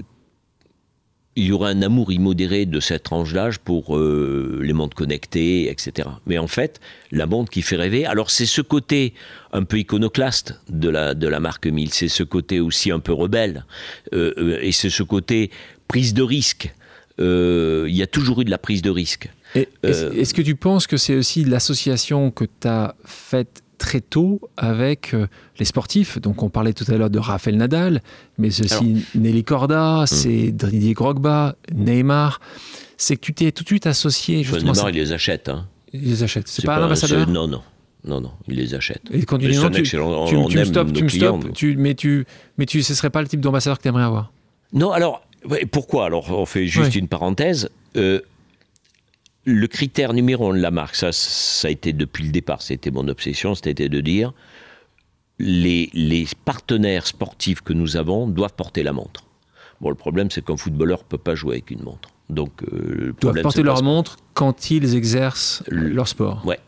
il y aura un amour immodéré de cette tranche d'âge pour euh, les montres connectées, etc. Mais en fait, la montre qui fait rêver, alors c'est ce côté un peu iconoclaste de la, de la marque 1000, c'est ce côté aussi un peu rebelle, euh, euh, et c'est ce côté prise de risque. Il y a toujours eu de la prise de risque. Est-ce que tu penses que c'est aussi l'association que tu as faite très tôt avec euh, les sportifs. Donc on parlait tout à l'heure de Rafael Nadal, mais ceci Nelly Corda, hmm. c'est Didier Grogba, Neymar. C'est que tu t'es tout de suite associé justement. Neymar, il les achète. Hein. Il les achète. C'est pas, un ambassadeur Non, non. Non, non, il les achète. Et quand tu dis non, tu, tu, me stops, tu me stops, tu, mais, tu, mais tu, ce serait pas le type d'ambassadeur que tu aimerais avoir? Non, alors, pourquoi? Alors, on fait juste une parenthèse. Euh, le critère numéro un de la marque, ça, ça a été depuis le départ, c'était mon obsession, c'était de dire les, les partenaires sportifs que nous avons doivent porter la montre. Bon, le problème, c'est qu'un footballeur ne peut pas jouer avec une montre. Donc, euh, doivent porter leur montre quand ils exercent leur sport. Ouais.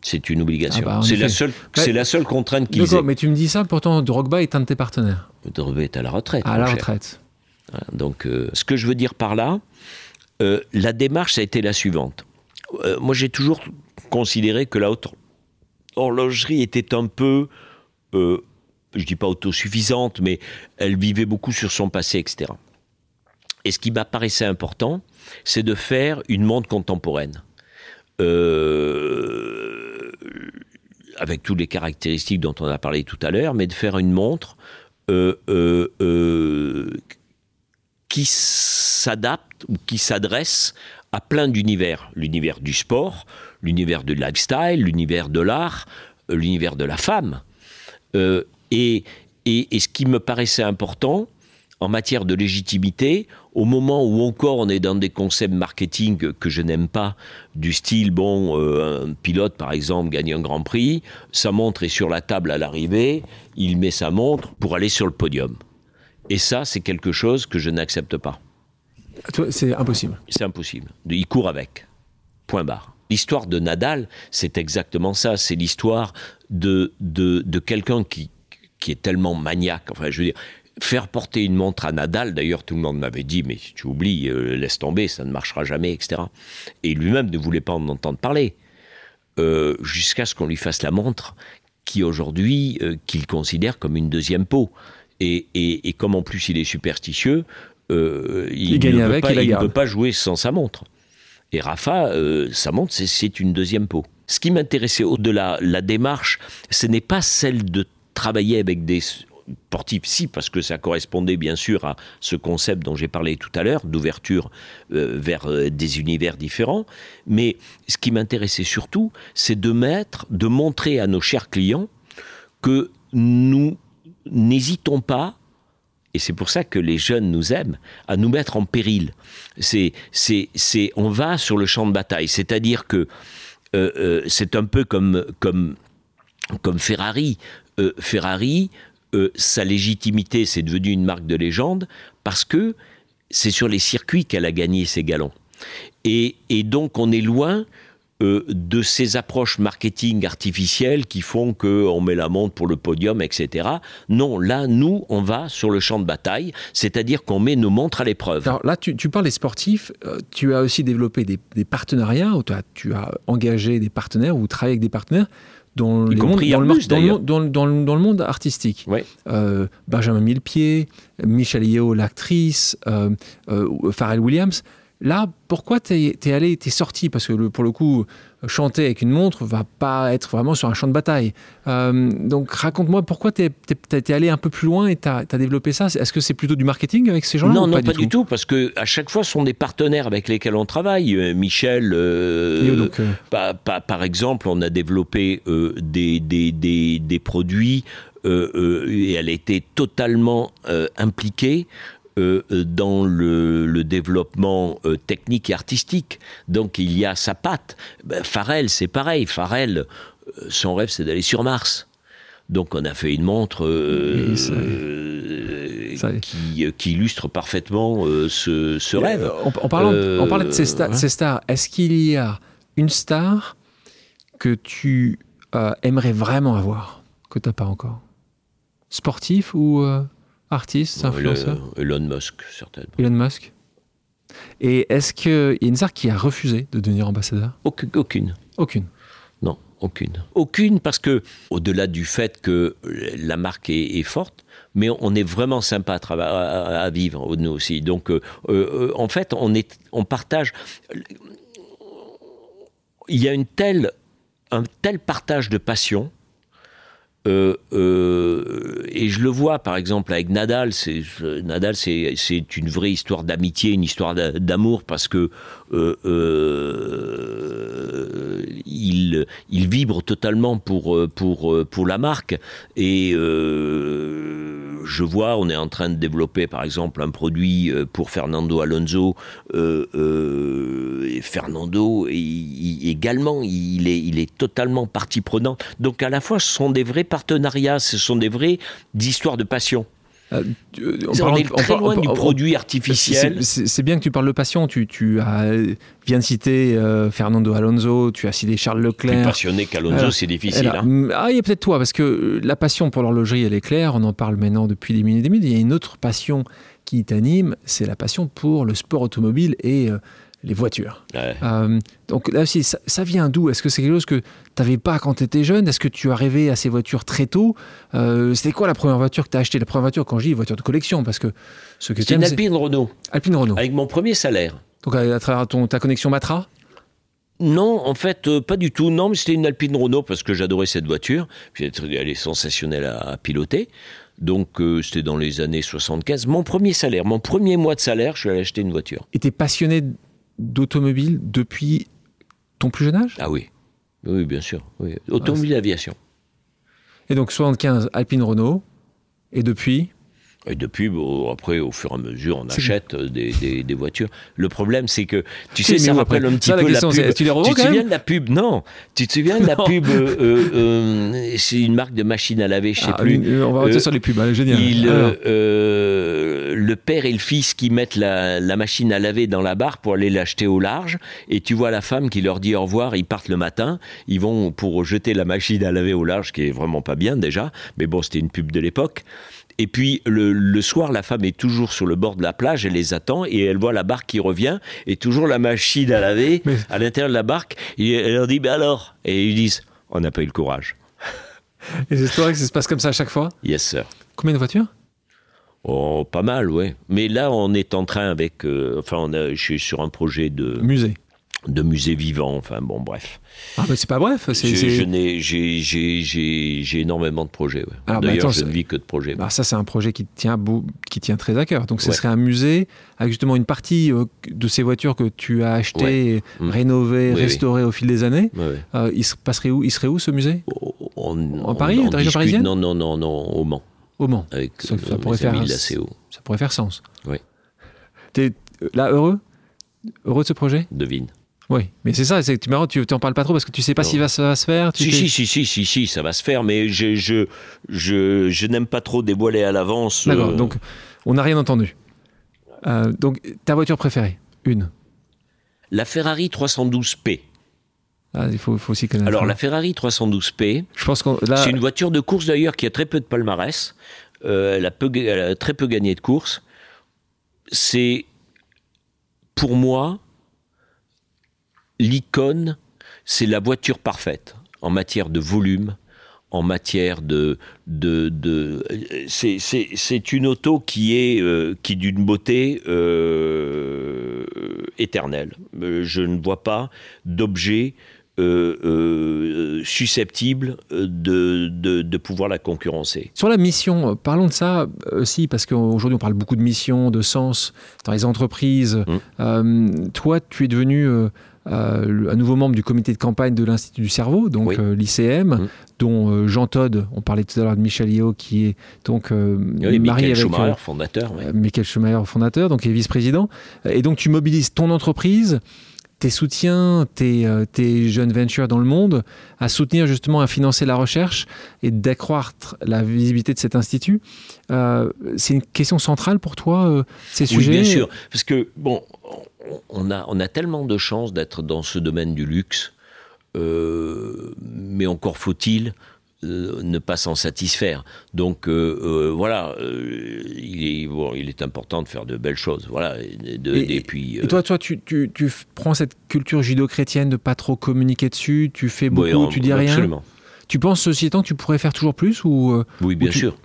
C'est une obligation. Ah bah, c'est la seule, c'est la seule contrainte qu'ils aient. Mais tu me dis ça, pourtant Drogba est un de tes partenaires. Drogba est à la retraite. À la retraite. Donc, euh, ce que je veux dire par là, euh, la démarche, a été la suivante. Euh, moi, j'ai toujours considéré que la haute horlogerie était un peu, euh, je dis pas autosuffisante, mais elle vivait beaucoup sur son passé, etc. Et ce qui m'apparaissait important, c'est de faire une montre contemporaine. avec toutes les caractéristiques dont on a parlé tout à l'heure, mais de faire une montre qui s'adapte ou qui s'adresse à plein d'univers. L'univers du sport, l'univers du lifestyle, l'univers de l'art, euh, l'univers de la femme. Euh, et, ce qui me paraissait important en matière de légitimité, au moment où encore on est dans des concepts marketing que je n'aime pas, du style, bon, euh, un pilote par exemple gagne un grand prix, sa montre est sur la table à l'arrivée, il met sa montre pour aller sur le podium. Et ça, c'est quelque chose que je n'accepte pas. C'est impossible. C'est impossible. Il court avec. Point barre. L'histoire de Nadal, c'est exactement ça. C'est l'histoire de, de, de quelqu'un qui, qui est tellement maniaque. Enfin, je veux dire, faire porter une montre à Nadal, d'ailleurs tout le monde m'avait dit, mais tu oublies, euh, laisse tomber, ça ne marchera jamais, etc. Et lui-même ne voulait pas en entendre parler, euh, jusqu'à ce qu'on lui fasse la montre, qui aujourd'hui, euh, qu'il considère comme une deuxième peau. Et, et, et, comme en plus il est superstitieux, il, il, ne, avec, pas, il ne peut pas jouer sans sa montre. Et Rafa, sa montre, c'est une deuxième peau. Ce qui m'intéressait au-delà, la démarche, ce n'est pas celle de travailler avec des sportifs, si, parce que ça correspondait bien sûr à ce concept dont j'ai parlé tout à l'heure, d'ouverture euh, vers euh, des univers différents. Mais ce qui m'intéressait surtout, c'est de mettre, de montrer à nos chers clients que nous n'hésitons pas et c'est pour ça que les jeunes nous aiment, à nous mettre en péril. C'est, c'est, c'est, on va sur le champ de bataille. C'est-à-dire que euh, euh, c'est un peu comme, comme, comme Ferrari. Euh, Ferrari, sa légitimité, c'est devenu une marque de légende parce que c'est sur les circuits qu'elle a gagné ses galons. Et, et, donc on est loin euh, de ces approches marketing artificielles qui font qu'on met la montre pour le podium, etc. Non, là, nous, on va sur le champ de bataille, c'est-à-dire qu'on met nos montres à l'épreuve. Alors là, tu, tu, parles des sportifs, euh, tu as aussi développé des, des partenariats, ou tu as, tu as engagé des partenaires, ou travaillé avec des partenaires dans, le, monde artistique. Ouais. Euh, Benjamin Millepied, Michel Yeo, l'actrice, euh, euh, Pharrell Williams. Là, pourquoi t'es es allé, t'es sorti? Parce que le, pour le coup, chanter avec une montre va pas être vraiment sur un champ de bataille. Euh, donc raconte-moi pourquoi t'es es, allé un peu plus loin et t'as as développé ça? Est-ce que c'est plutôt du marketing avec ces gens-là Non, non, pas, pas, du, du tout? parce que à chaque fois, ce sont des partenaires avec lesquels on travaille. Euh, Michel, euh, donc, par, exemple, on a développé des, des, des, des, produits et elle été totalement impliquée euh, dans le, le développement euh, technique et artistique. Donc il y a sa patte. Ben, Farrell, c'est pareil. Farrell, euh, son rêve, c'est d'aller sur Mars. Donc on a fait une montre euh, ça, ça, qui, qui, illustre parfaitement euh, ce, ce, rêve. En, en, parlant, en parlant de ces, sta ces stars, est-ce qu'il y a une star que tu aimerais vraiment avoir, que tu n'as pas encore? Sportif ou Artiste, influenceur Elon Musk, certainement. Elon Musk. Et est-ce qu'il y a une star qui a refusé de devenir ambassadeur? Aucune. Aucune. Aucune. Non, aucune. Aucune parce que, au-delà du fait que la marque est, est, forte, mais on est vraiment sympa à, à, à vivre, nous aussi. Donc, euh, euh, en fait, on, est, on partage. Il y a une telle, un tel partage de passion euh, euh, et je le vois par exemple avec Nadal. C'est, Nadal, c'est, une vraie histoire d'amitié, une histoire d'amour parce que euh, il, vibre totalement pour, pour, la marque. Et je vois, on est en train de développer par exemple un produit pour Fernando Alonso. et Fernando, également, il est, il est totalement partie prenante. Donc à la fois, ce sont des vrais partenariats, ce sont des vraies histoires de passion. Euh, on, on est très on, loin on, du produit artificiel. C'est bien que tu parles de passion. Tu, tu as, viens de citer euh, Fernando Alonso, tu as cité Charles Leclerc. Plus passionné qu'Alonso, c'est difficile. Alors, hein. Ah, il y a peut-être toi, parce que la passion pour l'horlogerie, elle est claire. On en parle maintenant depuis des minutes et des minutes. Il y a une autre passion qui t'anime, c'est la passion pour le sport automobile et euh, les voitures. Ouais. Euh, donc là aussi, ça, ça vient d'où? Est-ce que c'est quelque chose que tu n'avais pas quand tu étais jeune? Est-ce que tu as rêvé à ces voitures très tôt? Euh, C'était quoi la première voiture que tu as achetée? La première voiture, quand je dis voiture de collection, parce que ce que C'est une Alpine Renault. Alpine Renault. Avec mon premier salaire. Donc à, à travers ton, ta connexion Matra? Non, en fait, euh, pas du tout. Non, mais c'était une Alpine Renault parce que j'adorais cette voiture. Puis elle est sensationnelle à, à piloter. Donc, euh, c'était dans les années 75. Mon premier salaire, mon premier mois de salaire, je suis allé acheter une voiture. Et tu es passionné d'automobile depuis ton plus jeune âge? Ah oui, oui, bien sûr. Oui. Automobile ouais, aviation. Et donc 75 Alpine Renault, et depuis? Et depuis, bon, après, au fur et à mesure, on achète euh, des, des- des voitures. Le problème, c'est que, tu sais, ça rappelle un petit Ça, peu la question, pub. tu les Tu te souviens de la pub? Non. Tu te souviens de la pub euh, euh, euh, C'est une marque de machine à laver, je sais Ah, plus. On va rester Euh, sur les pubs, allez, génial. Il, le père et le fils qui mettent la, la machine à laver dans la barre pour aller l'acheter au large, et tu vois la femme qui leur dit au revoir, ils partent le matin, ils vont pour jeter la machine à laver au large, qui est vraiment pas bien déjà, mais bon, c'était une pub de l'époque. Et puis le, le soir, la femme est toujours sur le bord de la plage, elle les attend et elle voit la barque qui revient et toujours la machine à laver Mais- à l'intérieur de la barque. Et elle leur dit, ben alors? Et ils disent, on n'a pas eu le courage. les histoires, ça se passe comme ça à chaque fois? Yes, sir. Combien de voitures? Oh, pas mal, ouais. Mais là, on est en train avec. euh, enfin, on a, je suis sur un projet de, Musée. De musée vivant. Enfin, bon, bref. Ah, mais c'est pas bref. C'est, J'ai énormément de projets. ouais. Ah, bah, D'ailleurs, attends, je ne vis que de projets. Alors ça, c'est un projet qui tient, beau- qui tient très à cœur. Donc, ce Ouais. serait un musée avec justement une partie euh, de ces voitures que tu as achetées, Mm. rénovées, Oui, oui. restaurées au fil des années. Euh, il se passerait où Il serait où ce musée? On, En Paris, on région parisienne? Non, non, non, non, au Mans. Au Mans. Avec Ça- ça euh, pourrait mes faire un-. Ça pourrait faire sens. Oui. T'es euh, là heureux? Heureux de ce projet? Devine. Oui. Mais c'est ça, c'est marrant, tu t'en parles pas trop parce que tu sais pas Non. va, ça va se faire. Tu Si, si, si, si, si, si, ça va se faire, mais je, je, je, je n'aime pas trop dévoiler à l'avance. D'accord. euh, Donc, on n'a rien entendu. Euh, donc, ta voiture préférée Une. La Ferrari 312P. Ah, il faut, faut aussi connaître. Alors, la Ferrari 312P, Je pense là. C'est une voiture de course d'ailleurs qui a très peu de palmarès. Euh, elle, a peu- elle a très peu gagné de course. C'est pour moi l'icône, c'est la voiture parfaite en matière de volume, en matière de, de, de c'est, une auto qui est euh, qui d'une beauté euh, éternelle. Euh, Je ne vois pas d'objet euh, susceptible de, de, de pouvoir la concurrencer. Sur la mission, parlons de ça aussi, parce qu'aujourd'hui on parle beaucoup de mission, de sens dans les entreprises. Mm. Euh, toi, tu es devenu un nouveau membre du comité de campagne de l'Institut du cerveau, donc Oui. euh, l'ICM, Mm. dont euh, Jean Todd, on parlait tout à l'heure de Michel Yeo, qui est donc euh, Oui, marié Michael avec Schumacher, euh, fondateur. oui. euh, Michael Schumacher, fondateur, donc est vice-président. Et donc tu mobilises ton entreprise, tes soutiens, tes, euh, tes jeunes ventures dans le monde à soutenir justement, à financer la recherche et d'accroître la visibilité de cet institut. Euh, c'est une question centrale pour toi, euh, ces Oui, sujets? bien sûr. Parce que, bon, on- a, on a tellement de chance d'être dans ce domaine du luxe, euh, mais encore faut-il euh, ne pas s'en satisfaire. Donc euh, euh, voilà, il, est, bon, il est important de faire de belles choses. Voilà, et, de- Et- et puis, Et toi, toi tu, tu- tu f- prends cette culture judo-chrétienne de pas trop communiquer dessus, tu fais beaucoup, en- tu dis rien? Absolument. Tu penses, ceci étant, que tu pourrais faire toujours plus ou Oui, bien tu- sûr.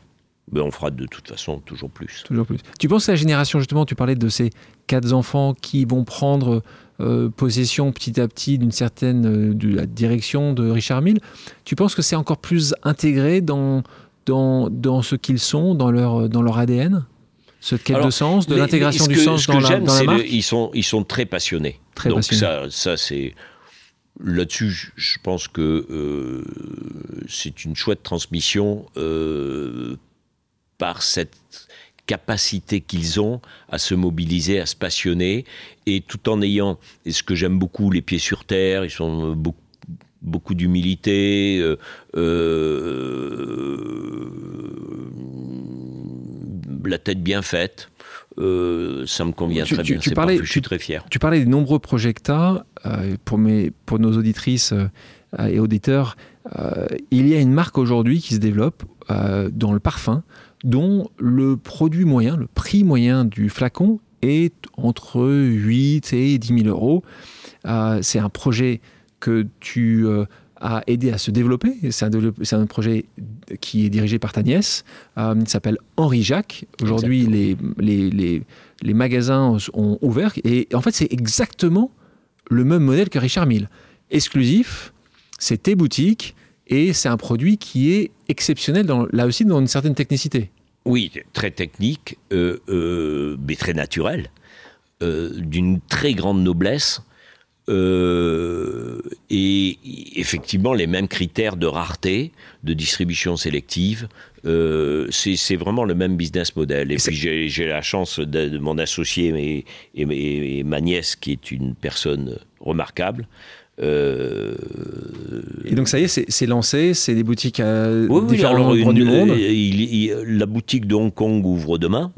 Mais on fera de toute façon toujours plus. Toujours plus. Tu penses à la génération, justement, tu parlais de ces quatre enfants qui vont prendre euh, possession petit à petit d'une certaine euh, de la direction de Richard Mille. Tu penses que c'est encore plus intégré dans, dans, dans ce qu'ils sont, dans leur, dans leur ADN Ce quête Alors, de sens, de l'intégration du que- sens ce que dans la, dans marque? le- ils sont, ils sont très passionnés. Très Donc passionnés. ça, ça c'est là-dessus, je- je pense que euh, c'est une chouette transmission euh, par cette capacité qu'ils ont à se mobiliser, à se passionner, et tout en ayant, et ce que j'aime beaucoup, les pieds sur terre, ils sont beaucoup beaucoup d'humilité, euh, euh, la tête bien faite. Euh, ça me convient Tu- très tu- bien. tu parlais- je suis très fier. Tu parlais des nombreux projets que tu as. euh, pour, mes, pour nos auditrices et auditeurs, il y a une marque aujourd'hui qui se développe dans le parfum dont le produit moyen, le prix moyen du flacon est entre 8 et 10 000 euros. Euh, c'est un projet que tu euh, as aidé à se développer. C'est un, projet qui est dirigé par ta nièce. Euh, il s'appelle Henri Jacques. Aujourd'hui, les, les, les, les magasins ont ouvert. Et en fait, c'est exactement le même modèle que Richard Mille. Exclusif, c'est tes boutiques et c'est un produit qui est exceptionnel, dans, là aussi, dans une certaine technicité. Oui, très technique, euh, euh, mais très naturel, euh, d'une très grande noblesse. Et effectivement, les mêmes critères de rareté, de distribution sélective, c'est vraiment le même business model. Et, puis j'ai la chance de, mon associé et, ma nièce, qui est une personne remarquable. Euh, et donc ça y est, c'est lancé, c'est des boutiques à différents endroits du monde. la boutique de Hong Kong ouvre demain.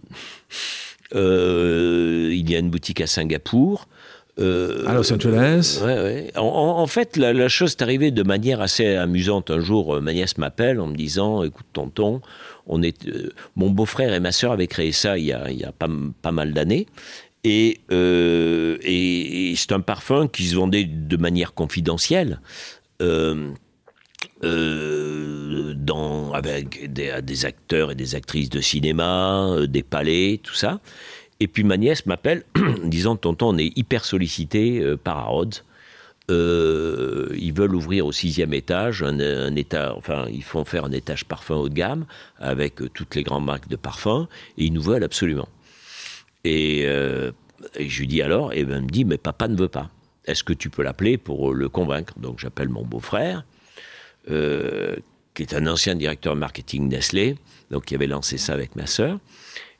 il y a une boutique à Singapour. Euh, à Los Angeles. En, fait, la, chose est arrivée de manière assez amusante. Un jour, euh, ma nièce m'appelle en me disant "Écoute, tonton, on est, euh, mon beau-frère et ma sœur avaient créé ça il y a, pas, mal d'années." Et, c'est un parfum qui se vendait de manière confidentielle. dans, avec des, acteurs et des actrices de cinéma, des palais, tout ça. Et puis ma nièce m'appelle disant Tonton, on est hyper sollicité euh, par Harrods. Euh, ils veulent ouvrir au sixième étage un, enfin ils font faire un étage parfum haut de gamme avec euh, toutes les grandes marques de parfums et ils nous veulent absolument. Et, je lui dis alors, et ben, me dit mais papa ne veut pas. Est-ce que tu peux l'appeler pour le convaincre Donc j'appelle mon beau-frère, qui est un ancien directeur marketing Nestlé, donc qui avait lancé ça avec ma sœur.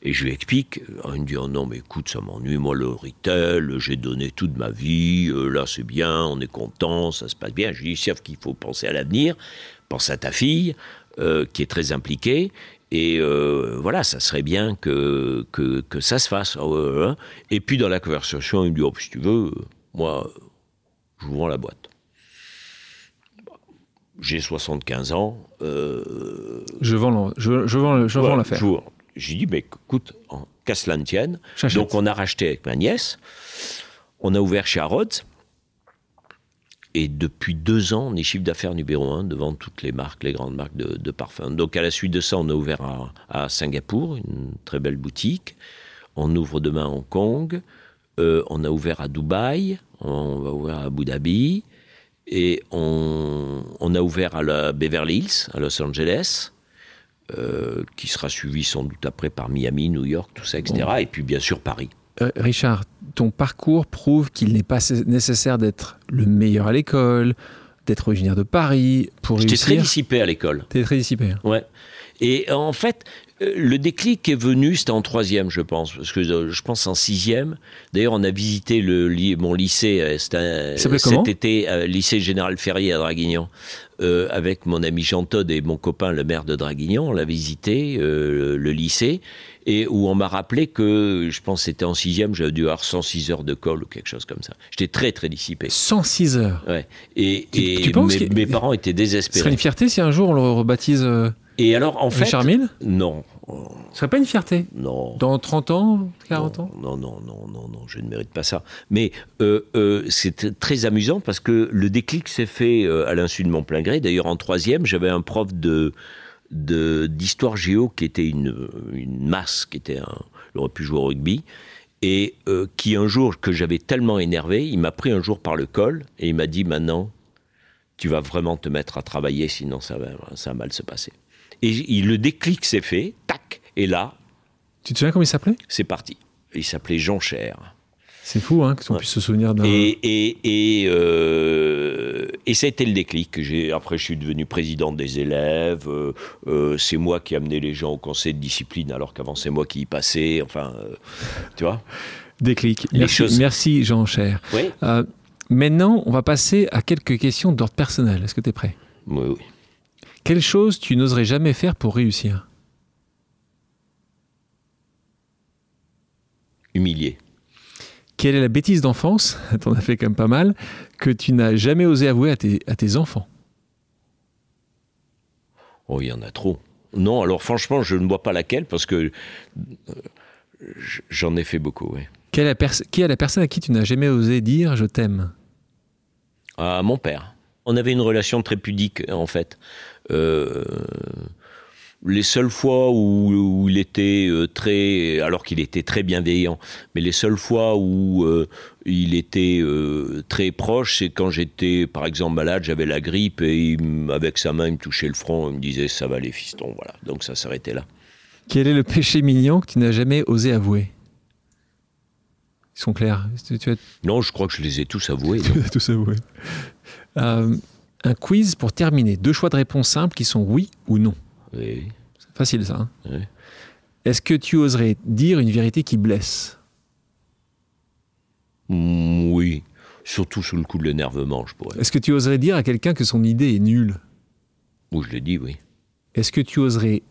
Et je lui explique, il me dit oh non mais écoute ça m'ennuie, moi le retail, j'ai donné toute ma vie, euh, là c'est bien, on est content, ça se passe bien. Je lui dis sauf qu'il faut penser à l'avenir, pense à ta fille euh, qui est très impliquée. Et euh, voilà, ça serait bien que, que, que ça se fasse. Hein. Et puis dans la conversation, il me dit oh, si tu veux, moi, je vous vends la boîte. J'ai 75 ans. je vends, je, je vends, je vends l'affaire. J'ai dit, mais écoute, qu'à cela tienne. Donc on a racheté avec ma nièce, on a ouvert chez Harrods, et depuis deux ans, on est chiffre d'affaires numéro un devant toutes les marques, les grandes marques de, parfums. Donc à la suite de ça, on a ouvert à, Singapour, une très belle boutique. On ouvre demain à Hong Kong. Euh, on a ouvert à Dubaï. On va ouvrir à Abu Dhabi. Et on, on a ouvert à la Beverly Hills, à Los Angeles. Euh, qui sera suivi sans doute après par Miami, New York, tout ça, etc. Et puis bien sûr Paris. Euh, Richard, ton parcours prouve qu'il n'est pas nécessaire d'être le meilleur à l'école, d'être originaire de Paris pour réussir. J'étais très dissipé à l'école. T'es très dissipé. Hein. Ouais. Et en fait, euh, le déclic est venu, c'était en troisième, je pense, parce que je pense en sixième. D'ailleurs, on a visité le, mon lycée cet été, lycée Général Ferrier à Draguignan. Euh, avec mon ami Jean Todd et mon copain le maire de Draguignan, on l'a visité, euh, le lycée, et où on m'a rappelé que, je pense c'était en sixième, j'avais dû avoir 106 heures de colle ou quelque chose comme ça. J'étais très très dissipé. 106 heures Ouais. Et, tu, mes, mes, parents étaient désespérés. Ce serait une fierté si un jour on le rebaptise euh, et alors, en fait... Non. Ce serait pas une fierté Non. Dans 30 ans, 40 ans Non, non, non, non, non, je ne mérite pas ça. Mais euh, euh, c'est très amusant parce que le déclic s'est fait euh, à l'insu de mon plein gré. D'ailleurs, en troisième, j'avais un prof de d'histoire géo qui était une, une masse, qui était un, il aurait pu jouer au rugby, et qui un jour, que j'avais tellement énervé, il m'a pris un jour par le col et il m'a dit maintenant, tu vas vraiment te mettre à travailler, sinon ça va, ça va mal se passer. Et le déclic s'est fait, tac, et là. Tu te souviens comment il s'appelait? C'est parti. Il s'appelait Jean Cher. C'est fou hein, qu'on puisse se souvenir d'un. Et, et, et, euh, et ça a été le déclic. Après, je suis devenu président des élèves. Euh, euh, c'est moi qui amenais les gens au conseil de discipline, alors qu'avant, c'est moi qui y passais. Enfin, tu vois Déclic. Merci, merci Jean Cher. Oui. maintenant, on va passer à quelques questions d'ordre personnel. Est-ce que tu es prêt? Oui, oui. Quelle chose tu n'oserais jamais faire pour réussir? Humilier. Quelle est la bêtise d'enfance, t'en as fait quand même pas mal, que tu n'as jamais osé avouer à tes, enfants? Oh, il y en a trop. Non, alors franchement, je ne vois pas laquelle parce que euh, j'en ai fait beaucoup. Ouais. Quelle est qui est la personne à qui tu n'as jamais osé dire je t'aime? À mon père. On avait une relation très pudique en fait. Euh, les seules fois où, il était euh, très, alors qu'il était très bienveillant, mais les seules fois où euh, il était très proche, c'est quand j'étais, par exemple, malade, j'avais la grippe et avec sa main, il me touchait le front, il me disait ça va les fistons, voilà. Donc ça s'arrêtait là. Quel est le péché mignon que tu n'as jamais osé avouer? Ils sont clairs. Tu as Non, je crois que je les ai tous avoués. tous avoués. Euh, un quiz pour terminer. Deux choix de réponse simples qui sont oui ou non. Oui. C'est facile ça. hein Oui. Est-ce que tu oserais dire une vérité qui blesse? Mm, oui. Surtout sous le coup de l'énervement, je pourrais. Est-ce que tu oserais dire à quelqu'un que son idée est nulle? Ou je l'ai dit, oui. Est-ce que tu oserais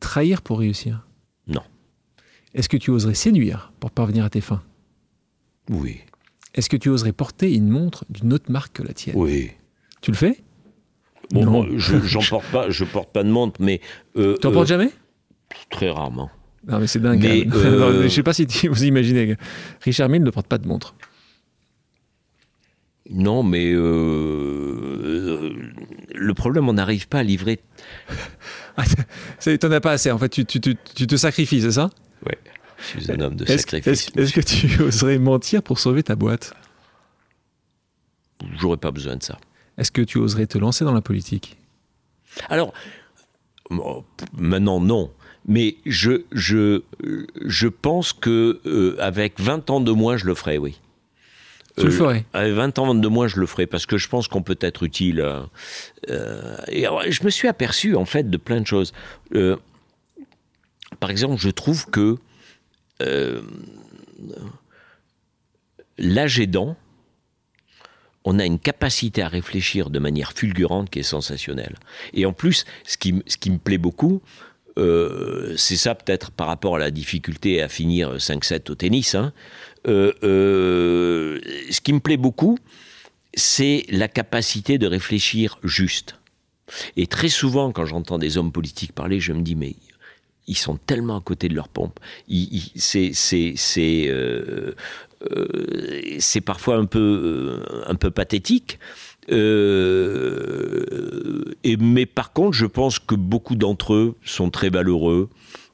trahir pour réussir? Non. Est-ce que tu oserais séduire pour parvenir à tes fins? Oui. Est-ce que tu oserais porter une montre d'une autre marque que la tienne? Oui. Tu le fais? Bon, Non. je j'en porte pas, je porte pas de montre, mais euh, Tu n'en euh, portes jamais? Très rarement. Non, mais c'est dingue. Mais, euh, je sais pas si vous imaginez. Richard Mille ne porte pas de montre. Non, mais euh, euh, le problème, on n'arrive pas à livrer. Tu n'en as pas assez. En fait, tu, tu- tu- tu te sacrifies, c'est ça? Ouais. Je suis un homme de Est-ce sacrifice. est-ce- que tu oserais mentir pour sauver ta boîte J'aurais pas besoin de ça. Est-ce que tu oserais te lancer dans la politique? Alors, bon, maintenant, non. Mais je, je, je pense que euh, avec 20 ans de moins, je le ferai, oui. Tu le Euh, ferais? Avec 20 ans de moins, je le ferai parce que je pense qu'on peut être utile. euh, et alors, je me suis aperçu, en fait, de plein de choses. Par exemple, je trouve que euh, l'âge aidant, on a une capacité à réfléchir de manière fulgurante qui est sensationnelle. Et en plus, ce qui, ce qui me plaît beaucoup, euh, c'est ça peut-être par rapport à la difficulté à finir 5-7 au tennis. hein. Euh, ce qui me plaît beaucoup, c'est la capacité de réfléchir juste. Et très souvent, quand j'entends des hommes politiques parler, je me dis, mais ils sont tellement à côté de leur pompe. Euh, euh, c'est parfois un peu, euh, un peu pathétique. Mais par contre, je pense que beaucoup d'entre eux sont très valeureux,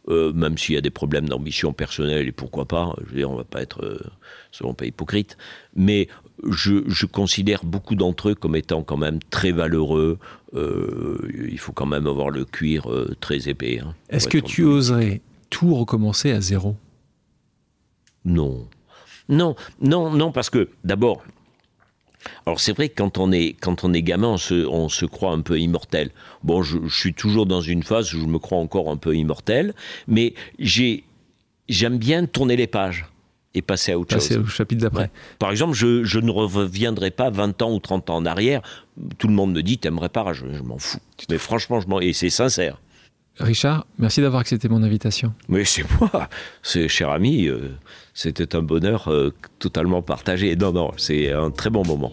même s'il y a des problèmes d'ambition personnelle, et pourquoi pas, je veux dire, on va pas être, soyons pas hypocrite, mais je, je considère beaucoup d'entre eux comme étant quand même très valeureux. Euh, il faut quand même avoir le cuir euh, très épais. hein, Est-ce que tu oserais tout recommencer à zéro? Non. Non, non, non, parce que d'abord, alors c'est vrai que quand on est, quand on est gamin, on se, on se croit un peu immortel. Bon, je, je suis toujours dans une phase où je me crois encore un peu immortel, mais j'ai, j'aime bien tourner les pages et passer à autre Passer chose. au chapitre d'après. Ouais. Par exemple, je, je ne reviendrai pas 20 ans ou 30 ans en arrière. Tout le monde me dit, t'aimerais pas, je, je m'en fous. Mais franchement, je m'en, et c'est sincère. Richard, merci d'avoir accepté mon invitation. Mais c'est moi, c'est cher ami, euh, c'était un bonheur euh, totalement partagé. Non, non, c'est un très bon moment.